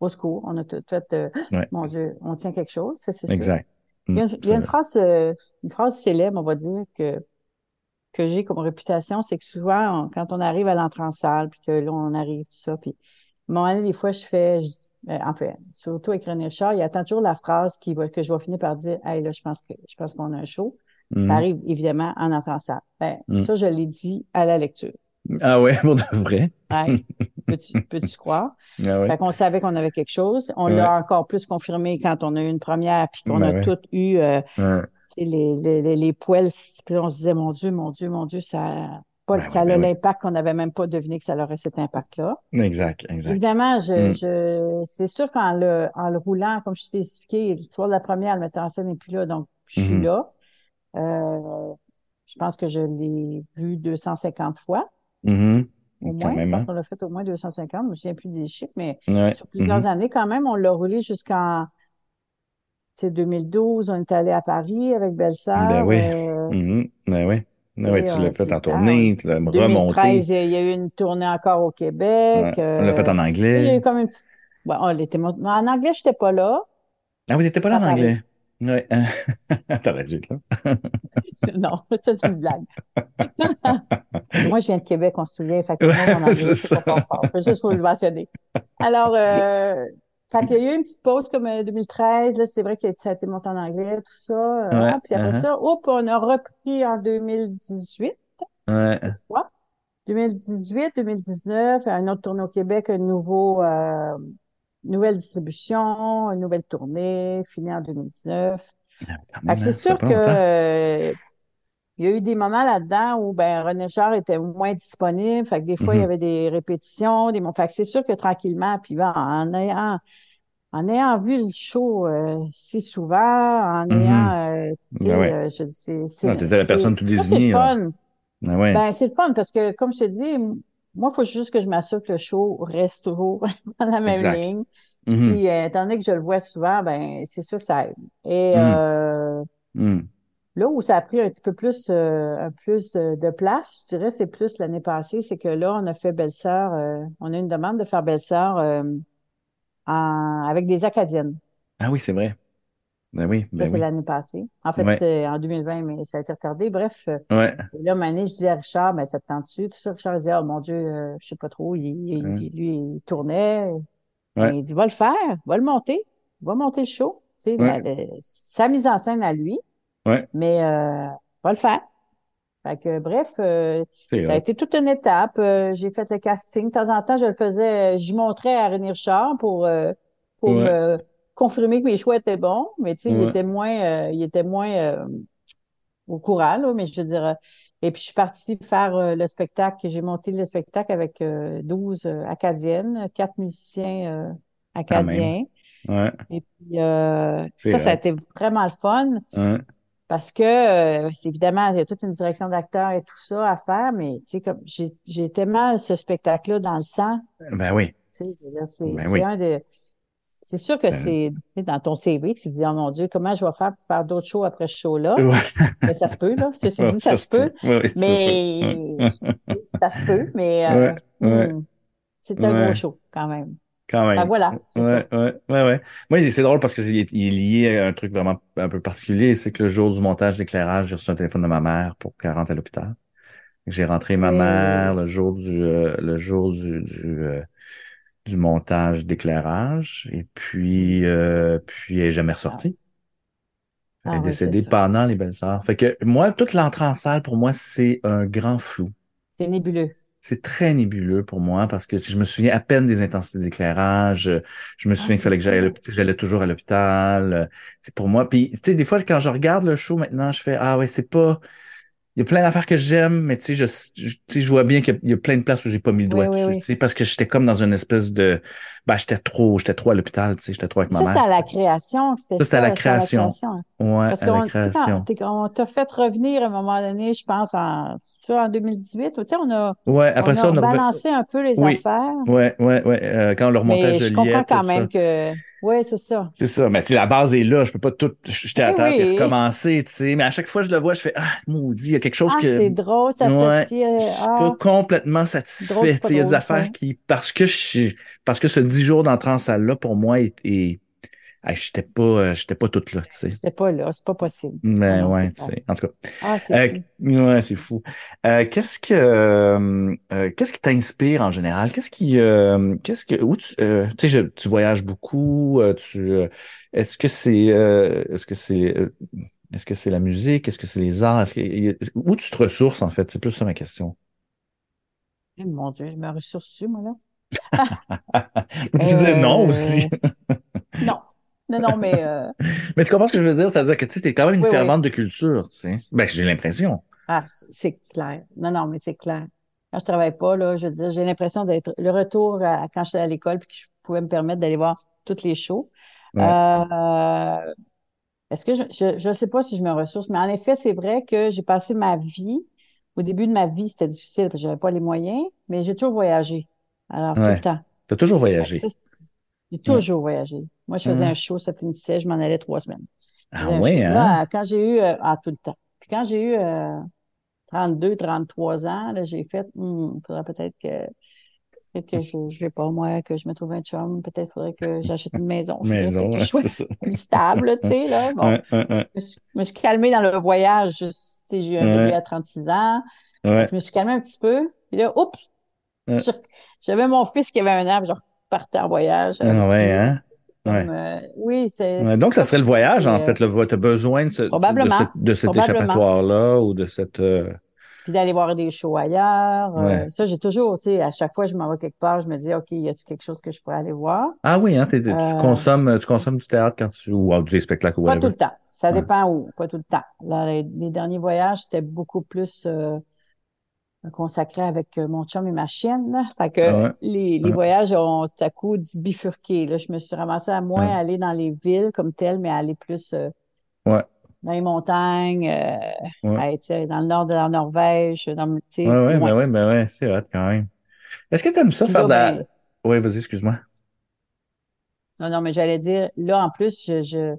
au secours, on a tout fait, euh, Ouais. mon Dieu, on tient quelque chose, c'est sûr. Exact. Il y a Mm, une, il y a une phrase, euh, une phrase célèbre, on va dire, que, que j'ai comme réputation, c'est que souvent, on- quand on arrive à l'entrée en salle, puis que là, on arrive, tout ça, puis à un moment donné, des fois, je fais, je- euh, en fait, surtout avec René Richard, il attend toujours la phrase qui va, que je vais finir par dire, hey, là, je pense que, je pense qu'on a un show. Mhm. Ça arrive, évidemment, en entrant en salle. Ben, Mm. ça, je l'ai dit à la lecture. Ah ouais, pour de vrai? Hey, peux-tu, peux-tu croire? Ah ouais. Fait qu'on savait qu'on avait quelque chose. On Ouais. l'a encore plus confirmé quand on a eu une première, puis qu'on Ben a ouais. toutes eu, euh, Ouais. les, les, les, les poils, puis on se disait, mon Dieu, mon Dieu, mon Dieu, ça, pas, Ben ça a ben l'impact qu'on n'avait même pas deviné que ça aurait cet impact-là. Exact, exact. Évidemment, je, Mm. je, c'est sûr qu'en le, en le roulant, comme je t'ai expliqué, l'histoire de la première, le metteur en scène n'est plus là, donc je suis Mhm. là. Euh, je pense que je l'ai vu 250 fois, Mhm. au Quand moins. même, Je pense hein? qu'on l'a fait au moins 250, je me souviens plus des chiffres, mais Ouais. sur plusieurs Mhm. années quand même. On l'a roulé jusqu'en, tu sais, 2012. On est allé à Paris avec Belle-Sœur. Ben oui. Euh. Ben oui. Tu oui, tu l'as fait en tournée, tu l'as remonté. 2013, il y a eu une tournée encore au Québec. Ouais. On l'a fait en Euh, il y a eu anglais. comme une petite... Bon, on l'était... En anglais, je n'étais pas là. Ah, vous n'étiez pas là en anglais? Ouais. T'aurais dû être là. Non, c'est une blague. Moi, je viens de Québec, on se souvient. Fait que moi, mon anglais, C'est pas fort fort. Faut juste faut le mentionner. Alors, euh, fait qu'il y a eu une petite pause comme euh, 2013. Là, c'est vrai que ça a été monté en anglais, tout ça. euh, Ouais, hein. Puis après uh-huh. ça, hop, on a repris en 2018. Ouais. 2018, 2019, une autre tournée au Québec, un nouveau, euh, nouvelle distribution, une nouvelle tournée, finie en 2019. Quand Fait même, que hein, c'est sûr que euh, il y a eu des moments là-dedans où ben René Char était moins disponible. Fait que des fois, il y Mhm. avait des répétitions, des. Fait que c'est sûr que tranquillement, puis ben, en ayant en ayant vu le show euh, si souvent, en Mhm. ayant euh, tu sais, Ben ouais. euh, je c'est c'est la c'est personne tout c'est désignée, là. fun. Ben ouais. Ben, c'est le fun parce que, comme je te dis, moi, il faut juste que je m'assure que le show reste toujours dans la même Exact. ligne. Mhm. Puis, euh, étant donné que je le vois souvent, ben, c'est sûr que ça aide. Et Mhm. euh, là où ça a pris un petit peu plus, euh, un plus de, place, je dirais, c'est plus l'année passée, c'est que là, on a fait Belle-Sœur, euh, on a une demande de faire Belle-Sœur euh, en- avec des Acadiennes. Ah oui, c'est vrai. Ben oui, Ça, ben c'est oui. l'année passée. En fait, Ouais. c'était en 2020, mais ça a été retardé. Bref, euh, Ouais. Et là, Mané, je dis à Richard, ben, ça te tente-tu? Tout ça, Richard dit, oh mon Dieu, euh, je sais pas trop. Il, il- il- lui, il tournait. Ouais. Il dit, va le faire, va le monter, va monter le show. Tu sais, la- sa mise en scène à lui, Ouais. mais euh, va le faire. Fait que, bref, euh, ça a été toute une étape. Euh, j'ai fait le casting. De temps en temps, je le faisais, j'y montrais à René Richard pour, euh, pour Ouais. me confirmer que mes choix étaient bons. Mais tu sais, il était moins, euh, il était moins euh, au courant, là, mais je veux dire, euh, Et puis, je suis partie faire euh, le spectacle. J'ai monté le spectacle avec euh, 12 euh, acadiennes, quatre musiciens euh, acadiens. Ouais. Et puis, euh, ça, ça a été vraiment le fun. Parce que, euh, c'est évidemment, il y a toute une direction d'acteur et tout ça à faire, mais tu sais, comme j'ai j'ai tellement ce spectacle-là dans le sang. Ben oui. Tu sais, c'est Ben c'est oui. un de. C'est sûr que Ben, c'est dans ton CV, tu te dis, oh mon Dieu, comment je vais faire pour faire d'autres shows après ce show-là? ouais. Ben, ça se peut, là. Ouais, dit, ça se peut. Oui, c'est ça. Mais ça se peut, mais euh, Ouais. Hmm, c'est un gros show quand même. Quand même. voilà, ça. Ouais, ouais, ouais. Moi, c'est drôle parce qu'il est, il est lié à un truc vraiment un peu particulier. C'est que le jour du montage d'éclairage, j'ai reçu un téléphone de ma mère pour qu'elle rentre à l'hôpital. J'ai rentré ma mère le jour du, euh, le jour du, du, euh, du montage d'éclairage. Et puis, euh, puis elle est jamais Ah, ressortie. Elle est ah oui, c'est décédée pendant les belles-sœurs. Fait que moi, toute l'entrée en salle, pour moi, c'est un grand flou. C'est nébuleux. C'est très nébuleux pour moi parce que je me souviens à peine des intensités d'éclairage, je me Ah, souviens qu'il fallait que ça. j'allais toujours à l'hôpital. C'est pour moi. Puis, tu sais, des fois, quand je regarde le show maintenant, je fais, ah ouais, c'est pas, il y a plein d'affaires que j'aime, mais tu sais, je, je, tu sais, je vois bien qu'il y a, il y a plein de places où j'ai pas mis le doigt oui, dessus, oui. tu sais, parce que j'étais comme dans une espèce de, bah, j'étais trop, j'étais trop à l'hôpital, tu sais, j'étais trop avec ma Ça, c'était mère. à la création. C'était Ça, c'était à la ça, création. hein. Ouais, Parce à la création. on t'a fait revenir à un moment donné, je pense, en, ça, en 2018, tu sais, on a, Ouais, après on ça, a on a revenu. rebalancé un peu les affaires, ouais, ouais, ouais. euh, quand le remontage mais de je comprends quand même ça. que, oui, c'est ça. C'est ça, mais tu sais, la base est là, je peux pas tout jeter à Oui, terre et recommencer, tu sais, mais à chaque fois que je le vois, je fais ah maudit, il y a quelque chose Ah, que c'est drôle, ouais, t'associer, je suis ah, pas complètement satisfait, il y a des affaires qui parce que je suis- parce que ce dix jours d'entrée en salle là pour moi est, est hey, j'étais pas euh, j'étais pas toute là, tu sais. C'est pas là, c'est pas possible. Mais non, ouais, tu sais, en tout cas. Ah, c'est Euh, fou. ouais, c'est fou. Euh, qu'est-ce que euh, euh, qu'est-ce qui t'inspire en général? Qu'est-ce qui euh, qu'est-ce que où tu euh, tu sais tu voyages beaucoup, euh, tu euh, est-ce que c'est euh, est-ce que c'est euh, est-ce que c'est la musique, est-ce que c'est les arts, est-ce que où tu te ressources en fait? C'est plus ça ma question. Eh, Mon Dieu, je me ressource dessus, moi, là? Disais non aussi. Euh, non. Non, non, mais euh, Mais tu comprends ce que je veux dire? C'est-à-dire que tu sais, t'es quand même une oui, oui. fervente de culture, tu sais. Ben, j'ai l'impression. Ah, c'est clair. Non, non, mais c'est clair. Quand je travaille pas, là, je veux dire, j'ai l'impression d'être le retour à quand j'étais à l'école puis que je pouvais me permettre d'aller voir toutes les shows. Ouais. Euh, est-ce que je, je, je sais pas si je me ressource, mais en effet, c'est vrai que j'ai passé ma vie. Au début de ma vie, c'était difficile parce que j'avais pas les moyens, mais j'ai toujours voyagé. Alors, tout le temps. T'as toujours Fait que voyagé. j'ai Ouais. toujours voyagé. Moi, je faisais Ouais. un show, ça finissait, je m'en allais trois semaines. Ah show. hein? Là, quand j'ai eu, euh, ah, tout le temps. Puis quand j'ai eu euh, 32, 33 ans, là, j'ai fait, il faudrait peut-être que, peut-être que je, je vais pas, moi, que je me trouve un chum, peut-être faudrait que j'achète une maison. Maison, que je sois c'est ça. plus stable, tu sais, là. Bon, Ouais, ouais, ouais. je me suis, je me suis calmée dans le voyage, tu sais, j'ai eu un bébé à 36 ans. ouais, Je me suis calmée un petit peu. Puis là, oups, ouais. j'avais mon fils qui avait un an, puis je repartais en voyage Ah avec ouais, hein? Comme, Ouais. euh, oui, c'est donc, ça serait le voyage, en fait. Le, tu as besoin de, ce, de, probablement, de cet échappatoire-là ou de cette... euh, Puis d'aller voir des shows ailleurs. Ouais. Euh, ça, j'ai toujours, tu sais, à chaque fois que je m'en vais quelque part, je me dis, OK, y a-t-il quelque chose que je pourrais aller voir? Ah oui, hein, tu Euh, consommes, tu consommes du théâtre quand tu... ou ah, du spectacle ou pas tout le temps. Ça Ouais. dépend où, pas tout le temps. Là, les, les derniers voyages, c'était beaucoup plus euh, consacré avec euh, mon chum et ma chienne. là. Fait que Ah ouais. les, voyages ont tout à coup bifurqué. Là, je me suis ramassée à moins aller dans les villes comme telles, mais à aller plus euh, Ouais. dans les montagnes, euh, Ouais. dans le nord de la Norvège, dans, Ouais, ouais, loin. ben ouais, ben ouais, c'est hot quand même. Est-ce que tu aimes ça faire de la... ben, Oui, vas-y, excuse-moi. non, non, mais j'allais dire, là, en plus, je, je,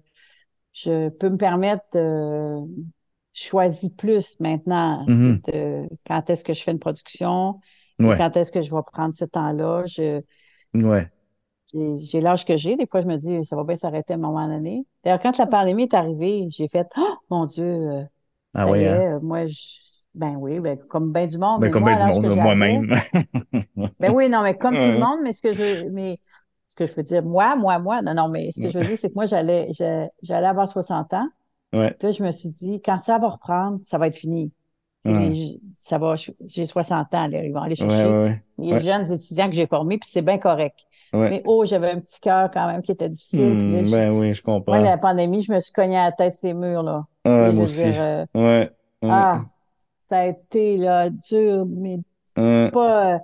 je peux me permettre de choisir plus maintenant Mhm. de quand est-ce que je fais une production Ouais, quand est-ce que je vais prendre ce temps-là. Je, ouais. j'ai l'âge que j'ai. Des fois, je me dis, ça va bien s'arrêter à un moment donné. D'ailleurs, quand la pandémie est arrivée, j'ai fait, oh, mon Dieu, euh, Ah oui, hein? moi, je, ben oui, ben, comme bien du monde, Ben, mais comme moi, bien du monde, moi-même. ben oui, non, mais comme tout le monde, mais ce que je veux, mais ce que je veux dire, moi, moi, moi, non, non, mais ce que je veux dire, c'est que moi, j'allais, j'allais avoir 60 ans. Ouais, Puis là, je me suis dit, quand ça va reprendre, ça va être fini. Ouais, les- ça va, j'ai 60 ans, là, ils vont aller chercher ouais, les jeunes étudiants que j'ai formés, puis c'est bien correct. ouais. Mais oh, j'avais un petit cœur quand même qui était difficile. Là, je- ben oui, je moi, comprends. la pandémie, je me suis cogné à la tête ces murs, là. Je moi dire, euh, Ouais, ah, ça a été là, dur, mais pas. euh,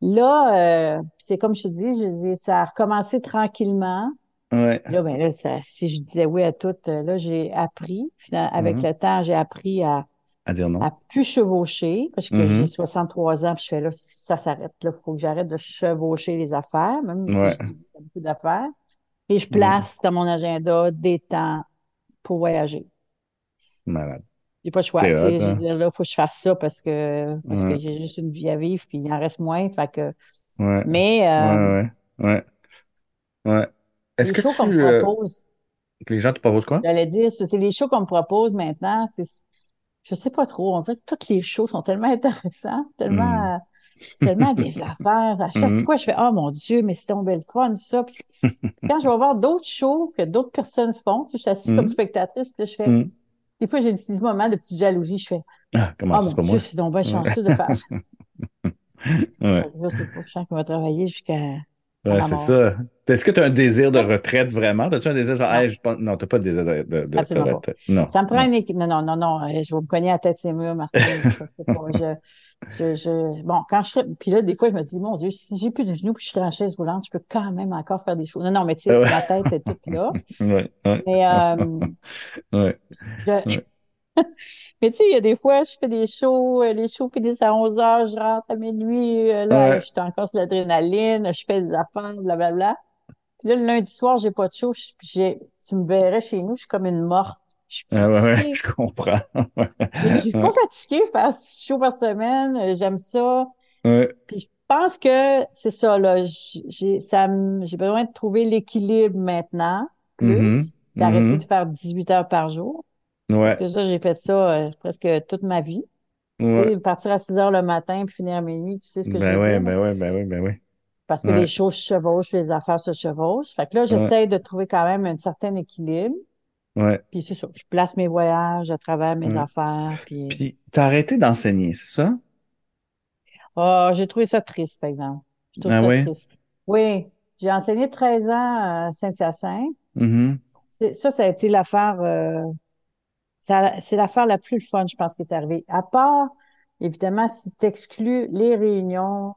là, euh, c'est comme je te dis, je dis, ça a recommencé tranquillement. Ouais. Là, ben là, ça, si je disais oui à tout, euh, là, j'ai appris. Avec Mhm. le temps, j'ai appris à, À dire non. à plus chevaucher parce que j'ai 63 ans, puis je fais là, ça s'arrête. Là, il faut que j'arrête de chevaucher les affaires, même si Ouais. je dis beaucoup d'affaires. Et je Mhm. place dans mon agenda des temps pour voyager. Malade. J'ai pas le choix. Hot, je veux hein? dire, là, il faut que je fasse ça parce que, parce que Ouais. j'ai juste une vie à vivre, puis il en reste moins. Fait que, Ouais. mais Ouais, euh, ouais. Ouais. Ouais. Est-ce les que shows qu'on me tu, euh, propose, que les gens te proposent quoi? j'allais dire, c'est c'est les shows qu'on me propose maintenant, c'est, je sais pas trop. On dirait que tous les shows sont tellement intéressants, Mhm. tellement, tellement des affaires. À chaque Mhm. fois, je fais, oh mon Dieu, mais c'est tombé le fun, ça. Puis quand je vais voir d'autres shows que d'autres personnes font, tu sais, je suis assise comme Mhm. spectatrice, puis là, je fais, des fois, j'ai des petits moments de petite jalousie. Je fais, Ah, comment oh ça, c'est mon pas moi? Dieu, c'est donc bien chanceux de faire ça. Ouais. Je pas, je sens qu'on va travailler jusqu'à Ouais, c'est ça. Est-ce que tu as un désir de retraite vraiment? As-tu un désir genre, Non, hey, je pense... non, t'as pas de désir de, retraite. Non, Ça me prend une équipe. Non, non, non, non. euh, Je vais me cogner la tête ces murs, Martin. Je, je, je... Bon, quand je serai... Puis là, des fois, je me dis, mon Dieu, si j'ai plus de genoux puis je serai en chaise roulante, je peux quand même encore faire des choses. Non, non, mais tu Ah sais, ouais. ma tête est toute là. Ouais, Mais, euh, ouais, je... ouais. mais tu sais, il y a des fois, je fais des shows, euh, les shows finissent à 11 heures, je rentre à minuit, euh, là, Ouais. je suis encore sur l'adrénaline, je fais des affaires, blablabla. Puis là, le lundi soir, j'ai pas de show. je- j'ai, tu me verrais chez nous, je suis comme une morte. Je suis Ah ouais, je comprends. Je suis pas fatiguée, faire six shows par semaine, euh, j'aime ça. Ouais. Puis je pense que c'est ça, là. J'ai, ça me- j'ai besoin de trouver l'équilibre maintenant, plus, d'arrêter mhm. de faire 18 heures par jour. Parce Ouais, que ça, j'ai fait ça euh, presque toute ma vie. Tu ouais. sais, partir à 6 heures le matin puis finir à minuit, tu sais ce que je Ben veux ouais, dire, ben ouais, ben ouais, ben ouais. Parce que les choses se chevauchent, les affaires se chevauchent. Fait que là, ouais, j'essaie de trouver quand même un certain équilibre. ouais, Puis c'est ça, je place mes voyages à travers mes ouais. affaires. Puis, Puis, t'as arrêté d'enseigner, c'est ça? oh, j'ai trouvé ça triste, par exemple. Je trouve Ah ça oui? triste. Oui, j'ai enseigné 13 ans à Saint-Hyacinthe. C'est- Ça, ça a été l'affaire, euh, c'est l'affaire la plus fun, je pense, qui est arrivée. À part, évidemment, si tu exclus les réunions,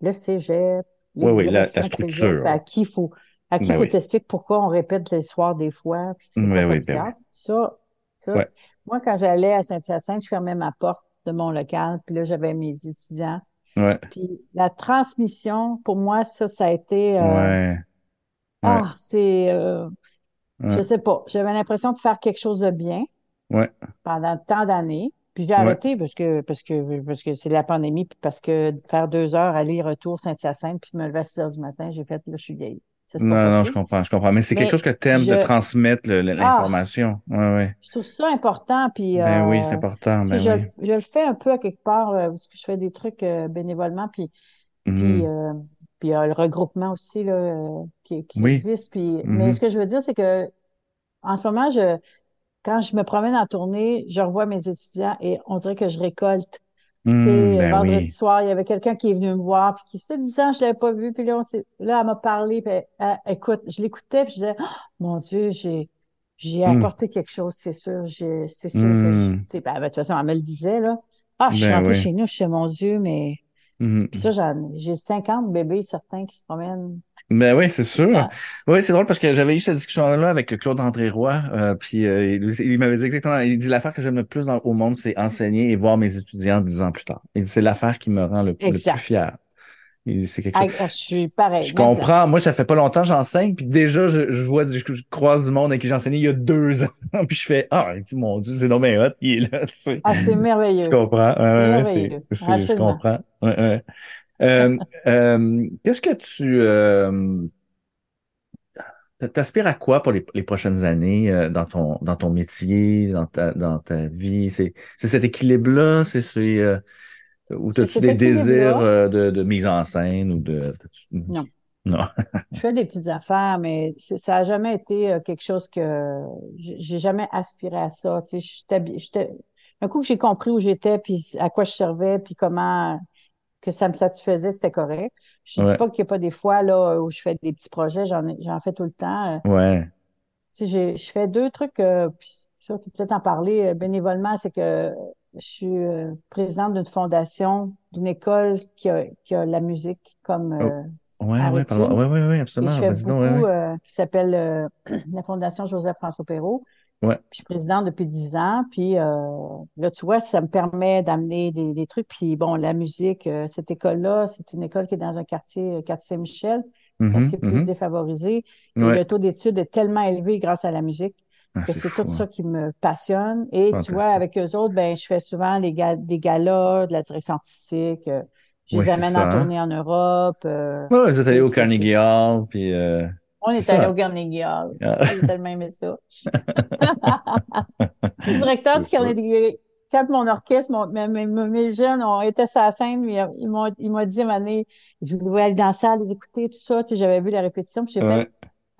le cégep, Oui, oui, la, la structure. à qui faut, à qui Ben faut oui. t'expliquer pourquoi on répète les soirs des fois, puis c'est Ben oui, ben oui. Ça, ça, Ouais. moi, quand j'allais à Saint-Hyacinthe, je fermais ma porte de mon local, puis là, j'avais mes étudiants. Ouais, Puis la transmission, pour moi, ça, ça a été, euh, ouais, ah, c'est, euh, je sais pas, j'avais l'impression de faire quelque chose de bien pendant tant d'années. Puis j'ai ouais, arrêté parce que parce que parce que c'est la pandémie, puis parce que de faire deux heures aller-retour Saint-Hyacinthe, puis me lever à 6 heures du matin, j'ai fait là, je suis vieille. Non, non, je comprends, je comprends. Mais c'est quelque chose que t'aimes de je transmettre ah, l'information. Ouais, ouais. je trouve ça important, puis Ben oui, c'est euh, important, tu ben je, oui. je le fais un peu à quelque part, euh, parce que je fais des trucs euh, bénévolement, puis puis Mhm. euh, puis euh, le regroupement aussi là euh, qui, qui Oui. existe. Puis mais Mhm. ce que je veux dire, c'est que en ce moment, je quand je me promène en tournée, je revois mes étudiants et on dirait que je récolte. Ben vendredi oui. soir, il y avait quelqu'un qui est venu me voir, puis qui fait 10 ans, je l'avais pas vu, puis là, on s'est, là, elle m'a parlé, puis elle- elle- écoute, je l'écoutais, puis je disais, Ah, mon Dieu, j'ai, j'ai Mhm, apporté quelque chose, c'est sûr, j'ai, c'est sûr que je, tu sais, ben, ben, de toute façon, elle me le disait, là. Ah, je suis Ben rentrée oui. chez nous, je suis mon Dieu, mais, Mhm. puis ça, j'ai 50 bébés, certains, qui se promènent Ben oui, c'est sûr. Oui, c'est drôle parce que j'avais eu cette discussion-là avec Claude André Roy, euh, puis euh, il, il m'avait dit exactement, il dit l'affaire que j'aime le plus dans- au monde, c'est enseigner et voir mes étudiants dix ans plus tard. Il dit c'est l'affaire qui me rend le, le plus fier. C'est quelque chose. ah, je suis pareil, Je comprends. Moi, ça fait pas longtemps que j'enseigne, puis déjà, je, je vois du, je croise du monde avec qui j'ai enseigné il y a deux ans, puis je fais ah, mon Dieu, c'est bien hot, il est là, tu sais. Ah, c'est Tu merveilleux, comprends? Ouais, ouais, je comprends. Ouais, ouais. Euh, euh, qu'est-ce que tu, euh, T'aspires à quoi pour les, les prochaines années euh, dans ton dans ton métier, dans ta dans ta vie? C'est c'est cet équilibre-là, c'est c'est euh, ou cet des désirs de, de mise en scène ou de Non. non. Je fais des petites affaires, mais ça a jamais été quelque chose que j'ai jamais aspiré à ça. Tu sais, un coup que j'ai compris où j'étais, puis à quoi je servais, puis comment que ça me satisfaisait, c'était correct. Je dis Ouais, pas qu'il n'y a pas des fois là où je fais des petits projets, j'en ai- j'en fais tout le temps. Euh, ouais. tu sais, j'ai, je fais deux trucs, euh, puis peut-être en parler euh, bénévolement, c'est que je suis euh, présidente d'une fondation, d'une école qui a, qui a la musique comme euh, Ouais, ouais, pardon. Ouais, ouais, ouais, Et absolument. je fais donc, beaucoup, euh, qui s'appelle euh, la Fondation Joseph-François Perrault. Ouais. Je suis présidente depuis dix ans. Puis euh, là, tu vois, ça me permet d'amener des, des trucs. Puis bon, la musique, euh, cette école-là, c'est une école qui est dans un quartier, euh, quartier Saint-Michel, Mhm, quartier plus mhm. défavorisé. Et le taux d'études est tellement élevé grâce à la musique Ah, que c'est tout hein. ça qui me passionne. Et tu vois, avec eux autres, ben, je fais souvent les ga- des galas, de la direction artistique. euh, je les amène en hein. tournée en Europe. euh, Ouais, vous êtes allé au Carnegie Hall, puis euh, On est allé au Carnegie Hall. Ah, J'ai tellement aimé ça. Le directeur du. Carnegie, quand mon orchestre, mon- mes, mes, mes jeunes ont été sur la scène, ils m'ont, il m'a dit donné, je voulais aller dans la salle, les écouter, tout ça. Tu sais, j'avais vu la répétition, puis j'ai fait, Ouais.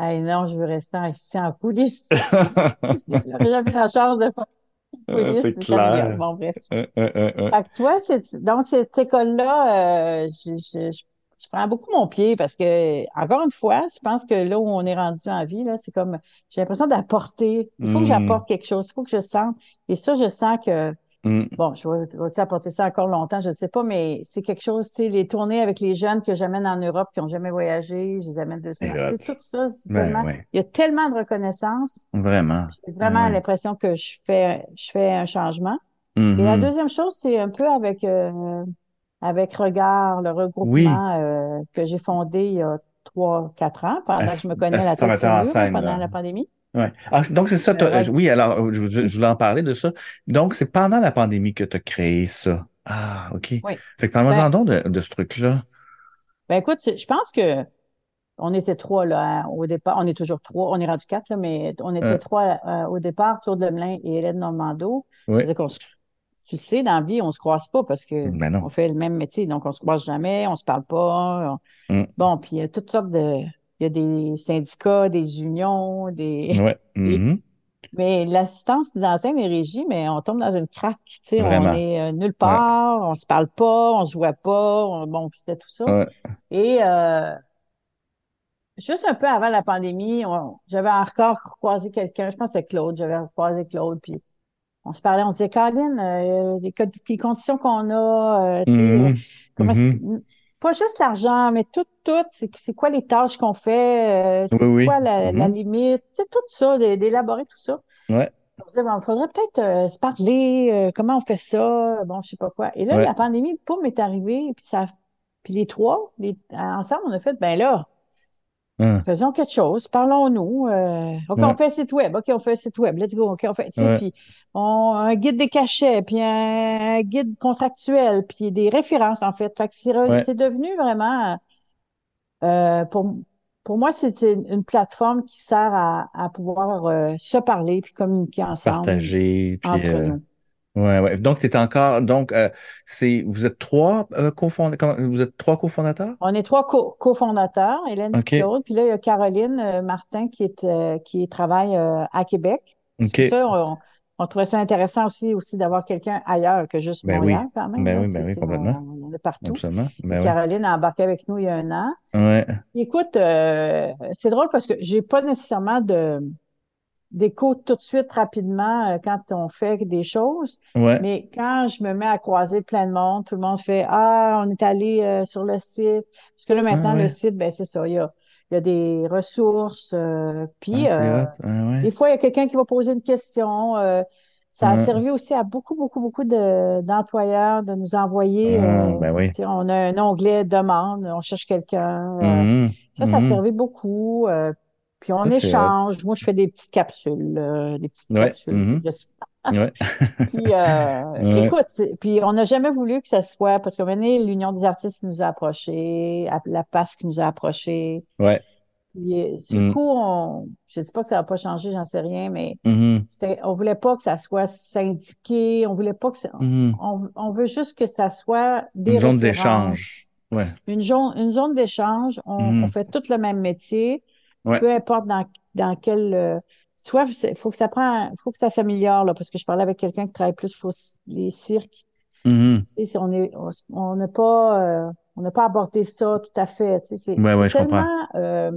hey, non, je veux rester ici en coulisses. J'avais jamais la chance de faire Ouais, C'est clair. Bon, bref. Ouais. Fait que tu vois, donc cette école-là, euh, je, je, je, je prends beaucoup mon pied parce que, encore une fois, je pense que là où on est rendu en vie, là, c'est comme, j'ai l'impression d'apporter. Il faut que Mm, j'apporte quelque chose. Il faut que je sente. Et ça, je sens que, mm. bon, je vais, vais apporter ça encore longtemps, je ne sais pas, mais c'est quelque chose, tu sais, les tournées avec les jeunes que j'amène en Europe, qui n'ont jamais voyagé, je les amène sais, Écoute. tout ça, c'est Ben tellement, ouais, il y a tellement de reconnaissance. vraiment. J'ai vraiment l'impression que je fais, je fais un changement. Et la Mhm. deuxième chose, c'est un peu avec, euh, avec Regard, le Oui, regroupement euh, que j'ai fondé il y a trois, quatre ans, pendant que je me connais la tête en scène, pendant là. la pandémie. Ouais. Ah, donc c'est ça. Euh, Reg- oui, alors je, voulais en parler de ça. Donc c'est pendant la pandémie que tu as créé ça. Ah, OK. Oui. Fait que parle-moi-en Ben, donc de, de ce truc-là. ben écoute, je pense que on était trois là, hein, au départ. On est toujours trois. On est rendu quatre, là, mais on était Euh, trois euh, au départ, Claude Lemelin et Hélène Normando. oui. C'est-à-dire qu'on se, tu sais, dans la vie, on se croise pas parce que Ben on fait le même métier, donc on se croise jamais, on se parle pas. on- Mm. Bon, puis il y a toutes sortes de, il y a des syndicats, des unions, des, Ouais. des- Mhm. mais l'assistance mise en scène est régie, mais on tombe dans une craque, tu sais, on est euh, nulle Ouais. part, on se parle pas, on se voit pas, on- bon, puis c'était tout ça. Ouais. Et euh, juste un peu avant la pandémie, on- j'avais encore croisé quelqu'un, je pense que c'est Claude, j'avais croisé Claude, puis on se parlait, on se disait, Caroline, euh, les, les conditions qu'on a, euh, tu sais, euh, comment, Mhm. pas juste l'argent, mais tout, tout, c'est quoi les tâches qu'on fait, euh, c'est oui. quoi la, la Mhm. limite, tout ça, d'é- d'élaborer tout ça. Ouais. On se disait, bon, il faudrait peut-être euh, se parler, euh, comment on fait ça, bon, je sais pas quoi. Et là, Ouais. la pandémie, poum, est arrivée, puis ça, puis les trois, les, ensemble, on a fait, ben là, Hein. faisons quelque chose, parlons-nous. euh, OK, on fait un site web, OK, on fait un site web, let's go, OK, on fait, tu sais, Ouais. puis on, un guide des cachets, puis un, un guide contractuel, puis des références, en fait. Fait que c'est Ouais. devenu vraiment, euh, pour, pour moi, c'est c'est une plateforme qui sert à, à pouvoir euh, se parler puis communiquer ensemble Partager, puis entre euh, nous. Ouais, ouais. Donc tu es encore donc euh, c'est vous êtes trois euh, cofondateurs vous êtes trois cofondateurs? On est trois co- cofondateurs, Hélène et. Claude, puis là, il y a Caroline euh, Martin qui est euh, qui travaille euh, à Québec. Ça, on, on trouvait ça intéressant aussi, aussi d'avoir quelqu'un ailleurs que juste Ben oui. Montréal, quand même. Ben oui, ben oui, complètement. on, on est partout. Absolument. Ben oui. Caroline a embarqué avec nous il y a un an. Ouais. Écoute, euh, c'est drôle parce que j'ai pas nécessairement de d'écho tout de suite rapidement euh, quand on fait des choses, Ouais. mais quand je me mets à croiser plein de monde, tout le monde fait Ah, on est allé euh, sur le site. Parce que là, Ah maintenant, le ouais. site, ben c'est ça, il y a, il y a des ressources. euh, puis Ah, euh. Ah ouais. des fois, il y a quelqu'un qui va poser une question. euh, ça a servi aussi à beaucoup, beaucoup, beaucoup de, d'employeurs de nous envoyer. Ah, euh, ben oui. on a un onglet demande, on cherche quelqu'un. Mhm. ça, ça a Mhm. servi beaucoup. Euh, puis on Ça, hot. échange. Moi, je fais des petites capsules, euh, des petites Ouais. capsules. Ouais. puis, euh, écoute, puis on n'a jamais voulu que ça soit, parce moment donné, l'Union des artistes nous a approchés, la PASC nous a approchés. Ouais. Puis, euh, le Mhm. coup, on, je dis pas que ça va pas changer, j'en sais rien, mais Mhm. c'était, on voulait pas que ça soit syndiqué, on voulait pas que ça, Mhm. on, on veut juste que ça soit des Une zone d'échange. Ouais. une zone, une zone d'échange. On, on fait tout le même métier, Ouais. peu importe dans, dans quel, euh, tu vois, il faut que ça prend, faut que ça s'améliore, là, parce que je parlais avec quelqu'un qui travaille plus pour les cirques. Tu sais, si on est, on n'a pas, euh, on n'a pas abordé ça tout à fait. Tu sais, c'est Ouais, tellement, euh,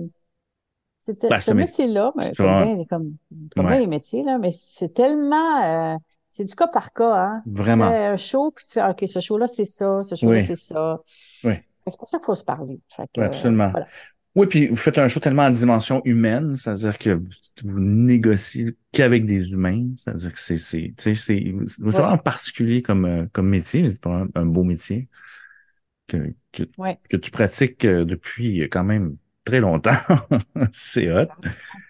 Ben, ce métier-là, c'est comme bien, comme, comme bien les métiers là, mais c'est tellement, euh, c'est du cas par cas, hein. Vraiment. Tu fais un show, puis tu fais, OK, ce show-là, c'est ça, ce show-là, Oui. c'est ça. Oui. C'est pour ça qu'il faut se parler. Fait que, Oui, absolument. voilà. Oui, puis vous faites un show tellement en dimension humaine, c'est-à-dire que vous, vous négociez qu'avec des humains, c'est-à-dire que c'est, c'est, tu sais, c'est, c'est vraiment particulier comme, euh, comme métier, mais c'est pas un, un beau métier que, que, Ouais. que tu pratiques euh, depuis quand même très longtemps. c'est hot.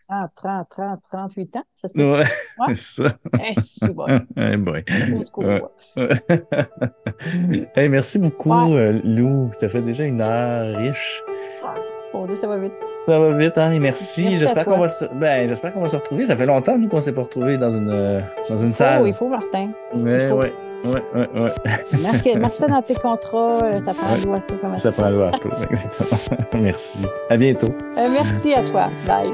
30, 30, 30, 38 ans, ça se peut. Ouais, Ouais. c'est ça. Eh, c'est bon. Eh boy. Hey, merci beaucoup, euh, Lou. Ça fait déjà une heure riche. Dieu, ça va vite. Ça va vite, hein? Et merci. j'espère qu'on va, se... ben, j'espère qu'on va se retrouver. Ça fait longtemps, nous, qu'on s'est pas retrouvés dans une, euh, dans une oh, salle. Il faut, Martin. Ouais, il faut. ouais. Ouais, ouais. Marque, ça dans tes contrats, euh, ça prend ouais. le tout comme ça. Ça prend le tout, exactement. merci. À bientôt. Euh, merci à toi. Bye.